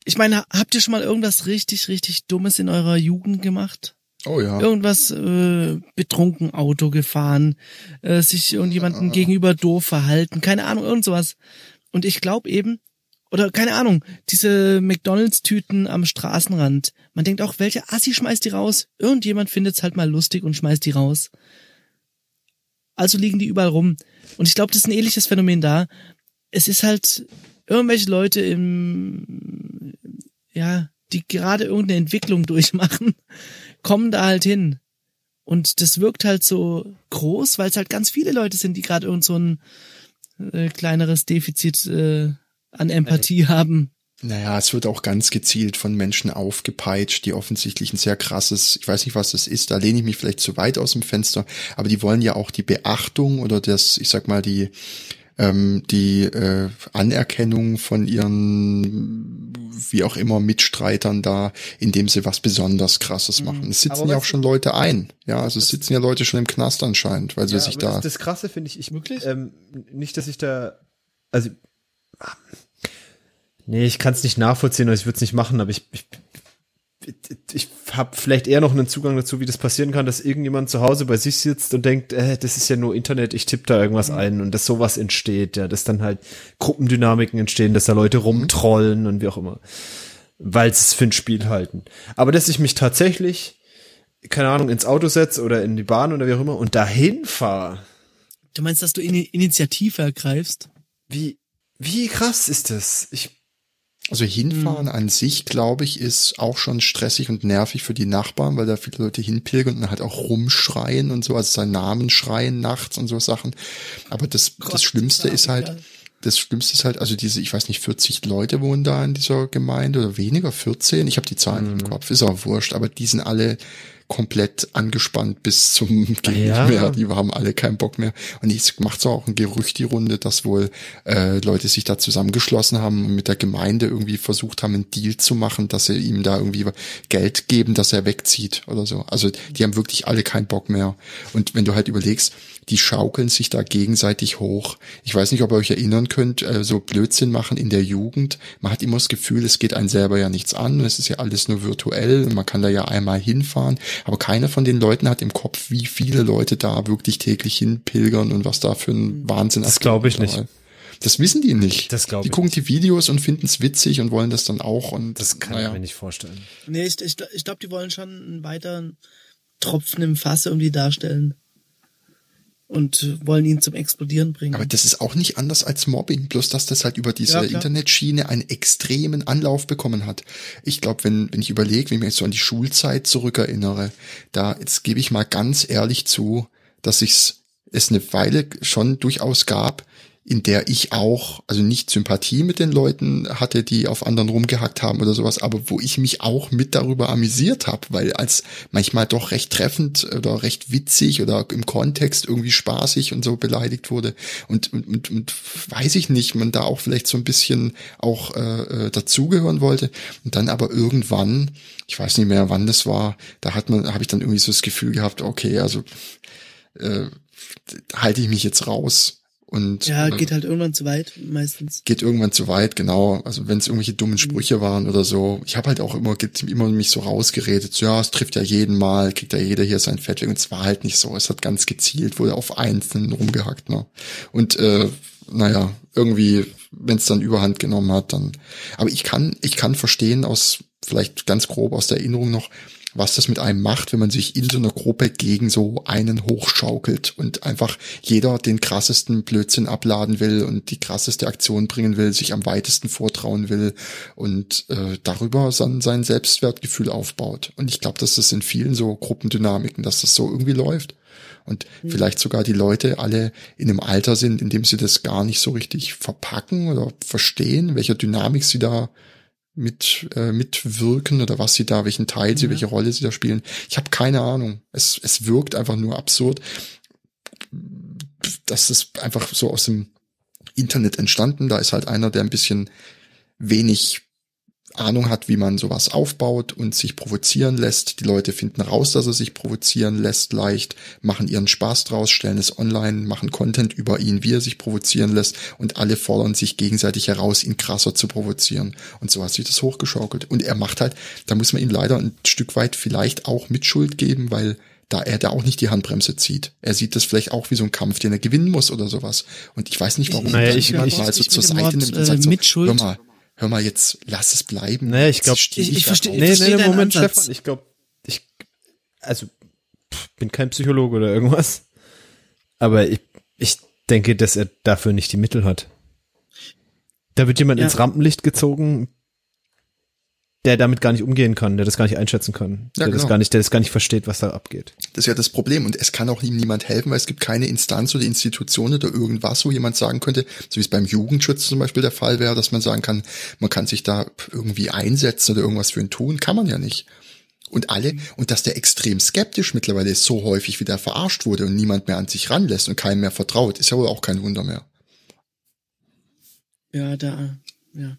S1: ich meine, habt ihr schon mal irgendwas richtig, richtig Dummes in eurer Jugend gemacht?
S3: Oh ja.
S1: Irgendwas äh, betrunken Auto gefahren, äh, sich irgendjemandem ah. gegenüber doof verhalten, keine Ahnung, irgend sowas. Und ich glaube eben, oder keine Ahnung, diese McDonalds-Tüten am Straßenrand. Man denkt auch, welche Assi schmeißt die raus? Irgendjemand findet's halt mal lustig und schmeißt die raus. Also liegen die überall rum. Und ich glaube, das ist ein ähnliches Phänomen da. Es ist halt irgendwelche Leute im, ja, die gerade irgendeine Entwicklung durchmachen, (laughs) kommen da halt hin. Und das wirkt halt so groß, weil es halt ganz viele Leute sind, die gerade irgend so ein äh, kleineres Defizit äh, an Empathie haben.
S3: Naja, es wird auch ganz gezielt von Menschen aufgepeitscht, die offensichtlich ein sehr krasses, ich weiß nicht, was das ist, da lehne ich mich vielleicht zu weit aus dem Fenster, aber die wollen ja auch die Beachtung oder das, ich sag mal, die, ähm, die äh, Anerkennung von ihren wie auch immer Mitstreitern da, indem sie was besonders krasses mhm. machen. Es sitzen ja auch schon Leute ein. Ja, also es sitzen ja Leute schon im Knast anscheinend, weil sie ja, sich da.
S2: Das, das Krasse finde ich, ich wirklich ähm, nicht, dass ich da, also nee, ich kann es nicht nachvollziehen oder ich würde es nicht machen, aber ich, ich ich habe vielleicht eher noch einen Zugang dazu, wie das passieren kann, dass irgendjemand zu Hause bei sich sitzt und denkt, äh, das ist ja nur Internet, ich tippe da irgendwas ein und dass sowas entsteht, ja, dass dann halt Gruppendynamiken entstehen, dass da Leute rumtrollen und wie auch immer, weil sie es für ein Spiel halten. Aber dass ich mich tatsächlich, keine Ahnung, ins Auto setze oder in die Bahn oder wie auch immer und dahin fahre.
S1: Du meinst, dass du in Initiative ergreifst?
S2: Wie, wie krass ist das? Ich
S3: also hinfahren mhm. an sich, glaube ich, ist auch schon stressig und nervig für die Nachbarn, weil da viele Leute hinpilgern und dann halt auch rumschreien und so, also seinen Namen schreien nachts und so Sachen. Aber das, Gott, das Schlimmste ist halt, das Schlimmste ist halt, also diese, ich weiß nicht, 40 Leute wohnen da in dieser Gemeinde oder weniger, 14, ich habe die Zahlen mhm. im Kopf, ist auch wurscht, aber die sind alle komplett angespannt bis zum (laughs) Geht ja. mehr. Die haben alle keinen Bock mehr. Und jetzt macht so auch ein Gerücht die Runde, dass wohl äh, Leute sich da zusammengeschlossen haben und mit der Gemeinde irgendwie versucht haben, einen Deal zu machen, dass sie ihm da irgendwie Geld geben, dass er wegzieht oder so. Also die haben wirklich alle keinen Bock mehr. Und wenn du halt überlegst, die schaukeln sich da gegenseitig hoch. Ich weiß nicht, ob ihr euch erinnern könnt, äh, so Blödsinn machen in der Jugend. Man hat immer das Gefühl, es geht einen selber ja nichts an, es ist ja alles nur virtuell und man kann da ja einmal hinfahren, aber keiner von den Leuten hat im Kopf, wie viele Leute da wirklich täglich hinpilgern und was da für ein Wahnsinn
S2: Das glaube ich nicht.
S3: Das wissen die nicht.
S2: Das glaube
S3: ich. Die gucken die Videos und finden es witzig und wollen das dann auch. Und
S2: das kann naja. ich mir nicht vorstellen.
S1: Nee, ich, ich, ich glaube, die wollen schon einen weiteren Tropfen im Fass irgendwie darstellen und wollen ihn zum Explodieren bringen.
S3: Aber das ist auch nicht anders als Mobbing, bloß dass das halt über diese ja, Internetschiene einen extremen Anlauf bekommen hat. Ich glaube, wenn, wenn ich überlege, wenn ich mich so an die Schulzeit zurückerinnere, da, jetzt gebe ich mal ganz ehrlich zu, dass ich es eine Weile schon durchaus gab, in der ich auch, also nicht Sympathie mit den Leuten hatte, die auf anderen rumgehackt haben oder sowas, aber wo ich mich auch mit darüber amüsiert habe, weil als manchmal doch recht treffend oder recht witzig oder im Kontext irgendwie spaßig und so beleidigt wurde. Und, und, und, und weiß ich nicht, man da auch vielleicht so ein bisschen auch äh, äh dazugehören wollte. Und dann aber irgendwann, ich weiß nicht mehr, wann das war, da hat man, habe ich dann irgendwie so das Gefühl gehabt, okay, also äh, halte ich mich jetzt raus und,
S1: ja, geht halt irgendwann zu weit, meistens.
S3: Geht irgendwann zu weit, genau. Also wenn es irgendwelche dummen mhm. Sprüche waren oder so. Ich habe halt auch immer, immer mich so rausgeredet, so, ja, es trifft ja jeden Mal, kriegt ja jeder hier sein Fett weg. Und es war halt nicht so. Es hat ganz gezielt, wurde auf Einzelnen rumgehackt. Ne? Und äh, naja, irgendwie, wenn es dann überhand genommen hat, dann. Aber ich kann, ich kann verstehen aus, vielleicht ganz grob aus der Erinnerung noch, was das mit einem macht, wenn man sich in so einer Gruppe gegen so einen hochschaukelt und einfach jeder den krassesten Blödsinn abladen will und die krasseste Aktion bringen will, sich am weitesten vortrauen will und äh, darüber dann sein Selbstwertgefühl aufbaut. Und ich glaube, dass das in vielen so Gruppendynamiken, dass das so irgendwie läuft. Und mhm. vielleicht sogar die Leute alle in einem Alter sind, in dem sie das gar nicht so richtig verpacken oder verstehen, welcher Dynamik sie da mit äh, mitwirken oder was sie da, welchen Teil sie, ja. welche Rolle sie da spielen. Ich habe keine Ahnung. Es, es wirkt einfach nur absurd, dass es einfach so aus dem Internet entstanden. Da ist halt einer, der ein bisschen wenig Ahnung hat, wie man sowas aufbaut und sich provozieren lässt. Die Leute finden raus, dass er sich provozieren lässt leicht, machen ihren Spaß draus, stellen es online, machen Content über ihn, wie er sich provozieren lässt und alle fordern sich gegenseitig heraus, ihn krasser zu provozieren. Und so hat sich das hochgeschaukelt. Und er macht halt, da muss man ihm leider ein Stück weit vielleicht auch Mitschuld geben, weil da er da auch nicht die Handbremse zieht. Er sieht das vielleicht auch wie so ein Kampf, den er gewinnen muss oder sowas. Und ich weiß nicht, warum
S2: naja, ich, jemand
S3: mal so zur Seite nimmt und sagt so, hör mal, hör mal jetzt, lass es bleiben.
S2: Nee, ich glaube,
S1: ich, ich verstehe,
S2: nee, nee, nee, Moment, Stefan, ich glaube, ich, also, pff, bin kein Psychologe oder irgendwas, aber ich, ich denke, dass er dafür nicht die Mittel hat. Da wird jemand ja. ins Rampenlicht gezogen, der damit gar nicht umgehen kann, der das gar nicht einschätzen kann, ja, der genau. das gar nicht, der das gar nicht versteht, was da abgeht.
S3: Das ist ja das Problem und es kann auch ihm niemand helfen, weil es gibt keine Instanz oder Institution oder irgendwas, wo jemand sagen könnte, so wie es beim Jugendschutz zum Beispiel der Fall wäre, dass man sagen kann, man kann sich da irgendwie einsetzen oder irgendwas für ihn tun, kann man ja nicht. Und alle, und dass der extrem skeptisch mittlerweile ist, so häufig wieder verarscht wurde und niemand mehr an sich ranlässt und keinem mehr vertraut, ist ja wohl auch kein Wunder mehr.
S1: Ja, da, ja.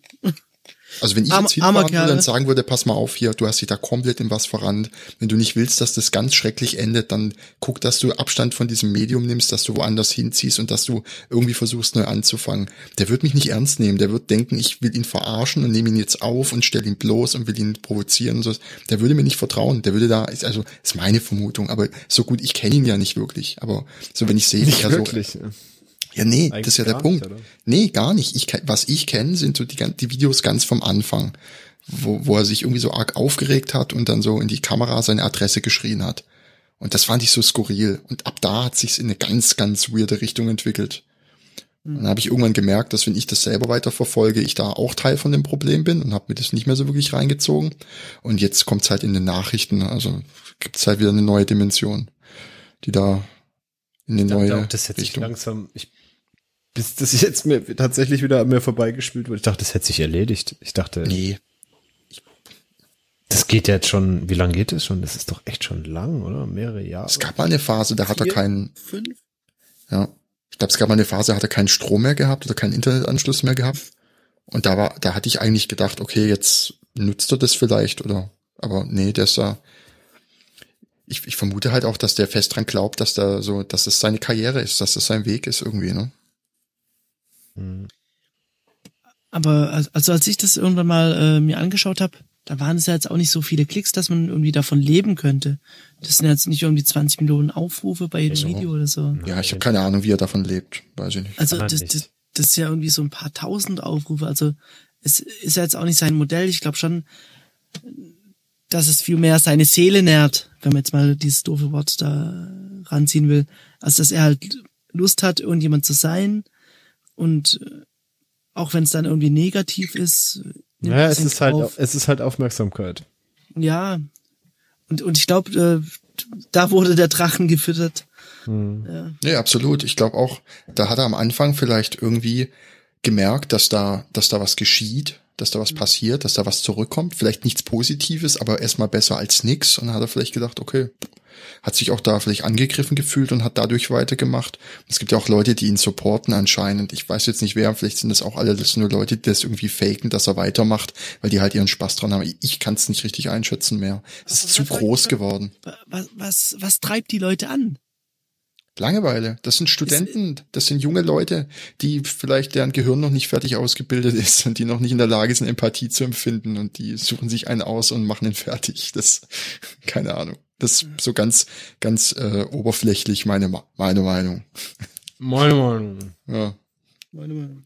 S3: Also wenn ich
S1: Arm-
S3: jetzt hinfahren würde
S1: Kerl.
S3: und sagen würde, pass mal auf hier, du hast dich da komplett in was verrannt. Wenn du nicht willst, dass das ganz schrecklich endet, dann guck, dass du Abstand von diesem Medium nimmst, dass du woanders hinziehst und dass du irgendwie versuchst, neu anzufangen. Der wird mich nicht ernst nehmen. Der wird denken, ich will ihn verarschen und nehme ihn jetzt auf und stelle ihn bloß und will ihn provozieren und so. Der würde mir nicht vertrauen. Der würde da, also ist meine Vermutung, aber so gut, ich kenne ihn ja nicht wirklich. Aber so wenn ich sehe,
S2: Nicht
S3: wie er so
S2: wirklich. ja.
S3: Ja, nee,
S2: Eigentlich
S3: das ist ja der Punkt.
S2: nicht, oder?
S3: nee, gar nicht. Ich, was ich kenne, sind so die, die Videos ganz vom Anfang, wo, wo er sich irgendwie so arg aufgeregt hat und dann so in die Kamera seine Adresse geschrien hat. Und das fand ich so skurril. Und ab da hat sich's in eine ganz, ganz weirde Richtung entwickelt. Und dann habe ich irgendwann gemerkt, dass wenn ich das selber weiter verfolge, ich da auch Teil von dem Problem bin und habe mir das nicht mehr so wirklich reingezogen. Und jetzt kommt's halt in den Nachrichten, also gibt's halt wieder eine neue Dimension, die da in eine
S2: Ich
S3: neue
S2: auch, das sich
S3: Richtung.
S2: langsam, ich, bis das jetzt mir tatsächlich wieder an mir vorbeigespielt wurde. Ich dachte, das hätte sich erledigt. Ich dachte,
S3: Nee,
S2: das geht ja jetzt schon, wie lange geht das schon? Das ist doch echt schon lang, oder? Mehrere Jahre.
S3: es gab mal eine Phase, da hat er keinen,
S1: Fünf?
S3: ja, ich glaube, es gab mal eine Phase, da hat er keinen Strom mehr gehabt oder keinen Internetanschluss mehr gehabt. Und da war, da hatte ich eigentlich gedacht, okay, jetzt nutzt er das vielleicht oder, aber nee, der ist da, ich, ich vermute halt auch, dass der fest dran glaubt, dass da so, dass es seine Karriere ist, dass das sein Weg ist irgendwie, ne?
S2: Hm.
S1: Aber als- also als ich das irgendwann mal äh, mir angeschaut habe, da waren es ja jetzt auch nicht so viele Klicks, dass man irgendwie davon leben könnte. Das sind jetzt nicht irgendwie 20 Millionen Aufrufe bei jedem
S2: Ja.
S1: Video oder so.
S3: Ja, ich habe keine Ahnung, wie er davon lebt, weiß ich nicht.
S1: Also das, das, das ist ja irgendwie so ein paar tausend Aufrufe. Also es ist ja jetzt auch nicht sein Modell. Ich glaube schon, dass es viel mehr seine Seele nährt, wenn man jetzt mal dieses doofe Wort da ranziehen will. Also dass er halt Lust hat, irgendjemand zu sein und äh, auch wenn es dann irgendwie negativ ist. nimmt
S2: Ja, es ist halt,
S1: drauf.
S2: es ist halt Aufmerksamkeit.
S1: Ja. Und, und ich glaube, äh, da wurde der Drachen gefüttert. Ja.
S3: Nee, absolut. Ich glaube auch, da hat er am Anfang vielleicht irgendwie gemerkt, dass da, dass da was geschieht, dass da was passiert, dass da was zurückkommt. Vielleicht nichts Positives, aber erstmal besser als nix. Und dann hat er vielleicht gedacht, okay, hat sich auch da vielleicht angegriffen gefühlt und hat dadurch weitergemacht. Es gibt ja auch Leute, die ihn supporten anscheinend. Ich weiß jetzt nicht wer, vielleicht sind das auch alle das sind nur Leute, die das irgendwie faken, dass er weitermacht, weil die halt ihren Spaß dran haben. Ich kann es nicht richtig einschätzen mehr. Es ist zu groß geworden.
S1: Was, was, was treibt die Leute an?
S3: Langeweile. Das sind Studenten, das sind junge Leute, die vielleicht deren Gehirn noch nicht fertig ausgebildet (laughs) ist und die noch nicht in der Lage sind, Empathie zu empfinden und die suchen sich einen aus und machen ihn (laughs) fertig. Das, keine Ahnung. Das ist so ganz, ganz äh, oberflächlich meine, meine Meinung.
S2: Moin, moin.
S3: Ja.
S1: Warte mal.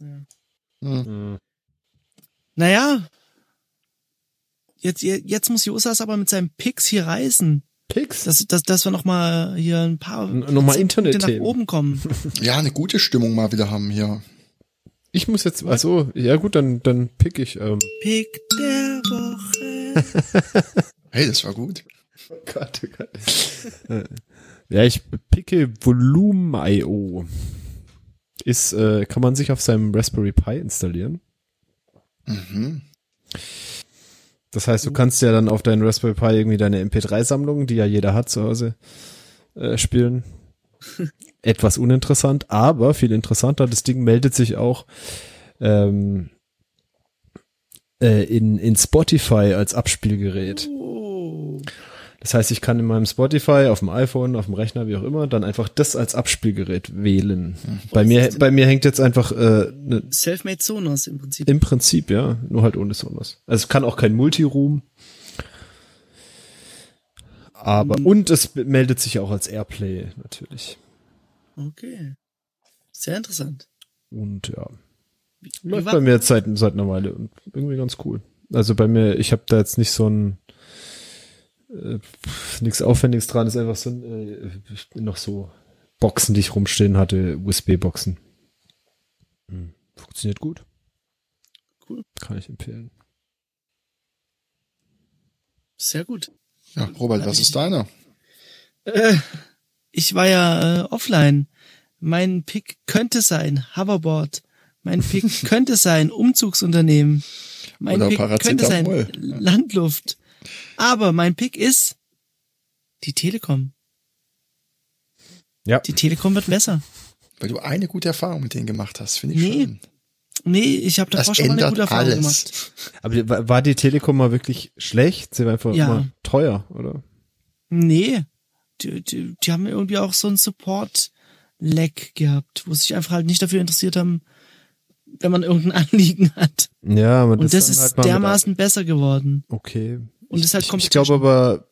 S3: Hm.
S2: Hm.
S1: Naja. Jetzt, jetzt muss Josas aber mit seinem Pix hier reisen.
S2: Pix?
S1: Dass, dass, dass wir noch mal hier ein paar
S2: N- noch mal
S1: Punkte nach oben kommen. (laughs)
S3: ja, eine gute Stimmung mal wieder haben hier.
S2: Ich muss jetzt, also, ja gut, dann, dann pick ich, ähm.
S1: Pick der Woche. (laughs)
S3: Hey, das war gut.
S2: Gott, oh Gott. (laughs) Ja, ich picke Volume.io. Ist, äh, kann man sich auf seinem Raspberry Pi installieren.
S3: Mhm.
S2: Das heißt, du kannst ja dann auf deinen Raspberry Pi irgendwie deine MP3-Sammlung, die ja jeder hat zu Hause, äh, spielen. (laughs) Etwas uninteressant, aber viel interessanter, das Ding meldet sich auch ähm, äh, in, in Spotify als Abspielgerät. Das heißt, ich kann in meinem Spotify, auf dem iPhone, auf dem Rechner, wie auch immer, dann einfach das als Abspielgerät wählen. Bei mir, bei mir hängt jetzt einfach äh, ne,
S1: Selfmade Sonos im Prinzip.
S2: im Prinzip, ja, nur halt ohne Sonos. Also es kann auch kein Multiroom. Aber, und es meldet sich auch als Airplay natürlich.
S1: Okay. Sehr interessant.
S2: Und ja, läuft bei mir jetzt seit, seit einer Weile und irgendwie ganz cool. Also bei mir, ich habe da jetzt nicht so ein äh, nichts Aufwendiges dran, ist einfach so ein, äh, noch so Boxen, die ich rumstehen hatte, USB-Boxen. Hm, Funktioniert gut.
S1: Cool.
S2: Kann ich empfehlen.
S1: Sehr gut.
S3: Ja, Robert, was ist deiner?
S1: Äh, ich war ja äh, offline. Mein Pick könnte sein Hoverboard. Mein Pick (laughs) könnte sein Umzugsunternehmen. Mein
S3: Oder
S1: Pick könnte sein. Landluft. Aber mein Pick ist die Telekom.
S2: Ja.
S1: Die Telekom wird besser.
S3: Weil du eine gute Erfahrung mit denen gemacht hast, finde ich
S1: Nee.
S3: schön.
S1: Nee, ich habe
S3: Das
S1: davor schon mal eine gute Erfahrung
S3: alles.
S1: gemacht.
S2: Aber war war die Telekom mal wirklich schlecht? Sie war einfach
S1: Ja.
S2: immer teuer, oder?
S1: Nee, die, die, die haben irgendwie auch so ein Support-Lag gehabt, wo sich einfach halt nicht dafür interessiert haben, wenn man irgendein (laughs) Anliegen hat.
S2: Ja, aber
S1: Und das,
S2: dann
S1: ist
S2: halt mal
S1: dermaßen besser geworden.
S2: Okay.
S1: Und ist halt
S2: ich, ich glaube aber,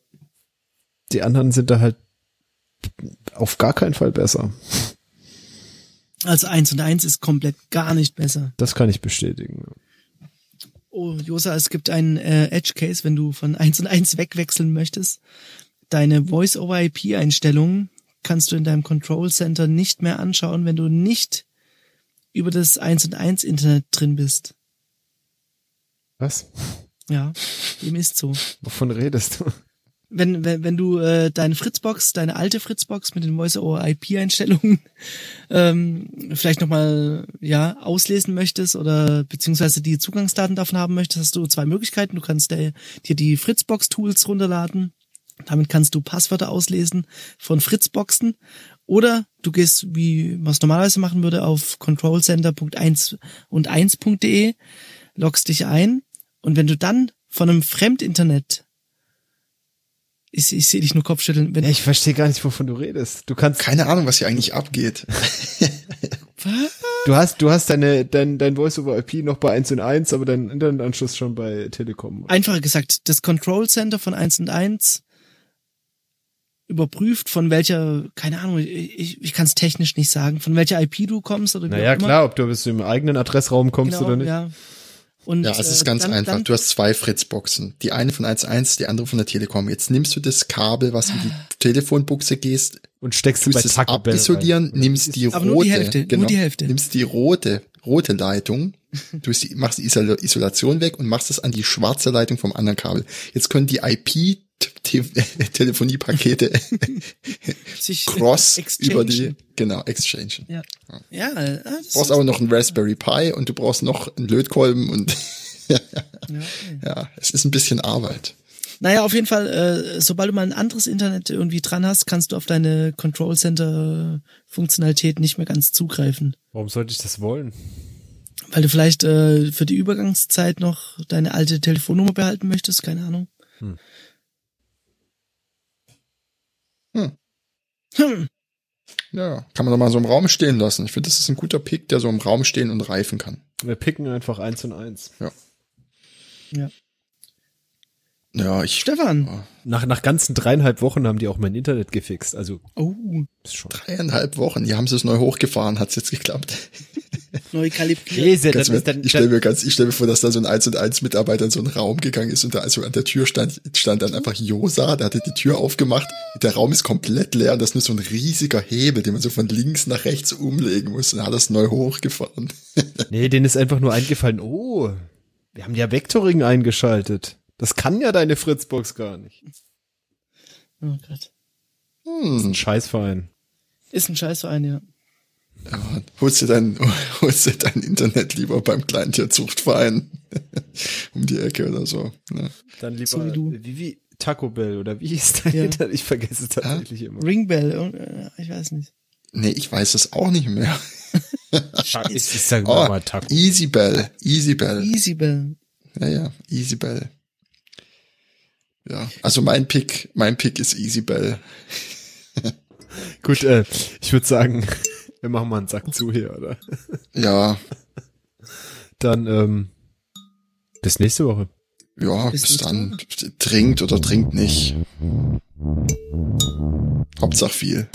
S2: die anderen sind da halt auf gar keinen Fall besser.
S1: Also eins und eins ist komplett gar nicht besser.
S2: Das kann ich bestätigen.
S1: Oh, Josa, es gibt einen äh, Edge Case, wenn du von eins und eins wegwechseln möchtest. Deine Voice-over-IP-Einstellungen kannst du in deinem Control Center nicht mehr anschauen, wenn du nicht über das 1 und 1 Internet drin bist.
S2: Was?
S1: Ja, dem ist so.
S2: Wovon redest du?
S1: Wenn, wenn, wenn du äh, deine Fritzbox, deine alte Fritzbox mit den Voice-over-IP-Einstellungen (laughs) ähm, vielleicht nochmal ja, auslesen möchtest oder beziehungsweise die Zugangsdaten davon haben möchtest, hast du zwei Möglichkeiten. Du kannst dir, dir die Fritzbox-Tools runterladen. Damit kannst du Passwörter auslesen von Fritzboxen. Oder du gehst, wie man es normalerweise machen würde, auf controlcenter.1 und 1.de, loggst dich ein und wenn du dann von einem Fremdinternet ich, ich sehe dich nur Kopfschütteln. Wenn,
S2: Ja, ich verstehe gar nicht, wovon du redest. Du kannst,
S3: Keine Ahnung, was hier eigentlich abgeht. (laughs)
S1: Was?
S2: du hast, du hast deine, dein, dein Voice-over-IP noch bei 1 und 1, aber dein Internetanschluss schon bei Telekom.
S1: Einfacher gesagt, das Control Center von 1 und 1 überprüft, von welcher, keine Ahnung, ich, ich kann es technisch nicht sagen, von welcher IP du kommst oder wie
S2: Naja,
S1: auch immer.
S2: klar, ob du aus dem eigenen Adressraum kommst
S1: Genau,
S2: oder nicht.
S1: ja. Und,
S3: Ja, es ist
S1: äh,
S3: ganz
S1: dann,
S3: einfach.
S1: Dann,
S3: Du hast zwei Fritzboxen. Die eine von 1.1, die andere von der Telekom. Jetzt nimmst du das Kabel, was in die Telefonbuchse gehst,
S2: Und steckst
S3: tust es abisolieren,
S2: rein.
S3: nimmst die
S1: Aber
S3: rote,
S1: nur die Hälfte, nur
S3: genau,
S1: die Hälfte.
S3: nimmst die rote, rote Leitung, (laughs) du die, machst die Isol- Isolation weg und machst es an die schwarze Leitung vom anderen Kabel. Jetzt können die IP-Telefoniepakete (laughs)
S1: sich
S3: cross
S1: exchange.
S3: über die, genau, exchange.
S1: Ja, ja äh, das
S3: Du brauchst aber noch einen Raspberry Pi und du brauchst noch einen Lötkolben und (laughs)
S1: ja, okay.
S3: ja, es ist ein bisschen Arbeit.
S1: Naja, auf jeden Fall, äh, sobald du mal ein anderes Internet irgendwie dran hast, kannst du auf deine Control Center Funktionalität nicht mehr ganz zugreifen.
S2: Warum sollte ich das wollen?
S1: Weil du vielleicht äh, für die Übergangszeit noch deine alte Telefonnummer behalten möchtest, keine Ahnung.
S2: Hm.
S3: Hm.
S1: Hm.
S3: Ja, kann man doch mal so im Raum stehen lassen. Ich finde, das ist ein guter Pick, der so im Raum stehen und reifen kann.
S2: Wir picken einfach 1 und 1.
S1: Ja.
S3: Ja, ich
S1: Stefan.
S2: Nach, nach ganzen dreieinhalb Wochen haben die auch mein Internet gefixt. Also,
S1: Oh,
S2: ist schon.
S3: dreieinhalb Wochen, die haben sie es neu hochgefahren, hat's jetzt geklappt. (laughs)
S1: neu kalibriert.
S2: Käse,
S3: Ganz
S2: dann
S3: mir,
S2: ist dann,
S3: ich stelle mir ganz, ich stelle mir vor, dass da so ein 1 und 1 Mitarbeiter in so einen Raum gegangen ist und da also an der Tür stand, stand dann einfach Josa, der hatte die Tür aufgemacht, der Raum ist komplett leer und das ist nur so ein riesiger Hebel, den man so von links nach rechts umlegen muss und er hat das neu hochgefahren. (laughs)
S2: nee, denen ist einfach nur eingefallen, oh, wir haben ja Vectoring eingeschaltet. Das kann ja deine Fritzbox gar nicht.
S1: Oh Gott.
S2: Das ist ein Scheißverein.
S1: Ist ein Scheißverein, ja.
S3: Ja, holst du dein, (laughs) holst du dein Internet lieber beim Kleintierzuchtverein (laughs) um die Ecke oder so. Ne?
S2: Dann lieber,
S1: So wie du.
S2: wie, wie Taco Bell oder wie hieß dein
S1: Ja.
S2: Internet? (laughs) Ich vergesse es tatsächlich immer.
S1: Ringbell, äh, ich weiß nicht.
S3: Nee, ich weiß es auch nicht mehr.
S2: Ich, ich sag
S3: Oh,
S2: mal Taco.
S3: Easybell, Easybell.
S1: Easybell.
S3: Ja, ja, Easybell. Ja, also mein Pick, mein Pick ist Easybell.
S2: Gut, äh, ich würde sagen, wir machen mal einen Sack zu hier, oder? (laughs)
S3: Ja.
S2: Dann ähm, bis nächste Woche.
S3: Ja,
S1: bis,
S3: bis dann. Woche. Trinkt oder trinkt nicht. Hauptsache viel.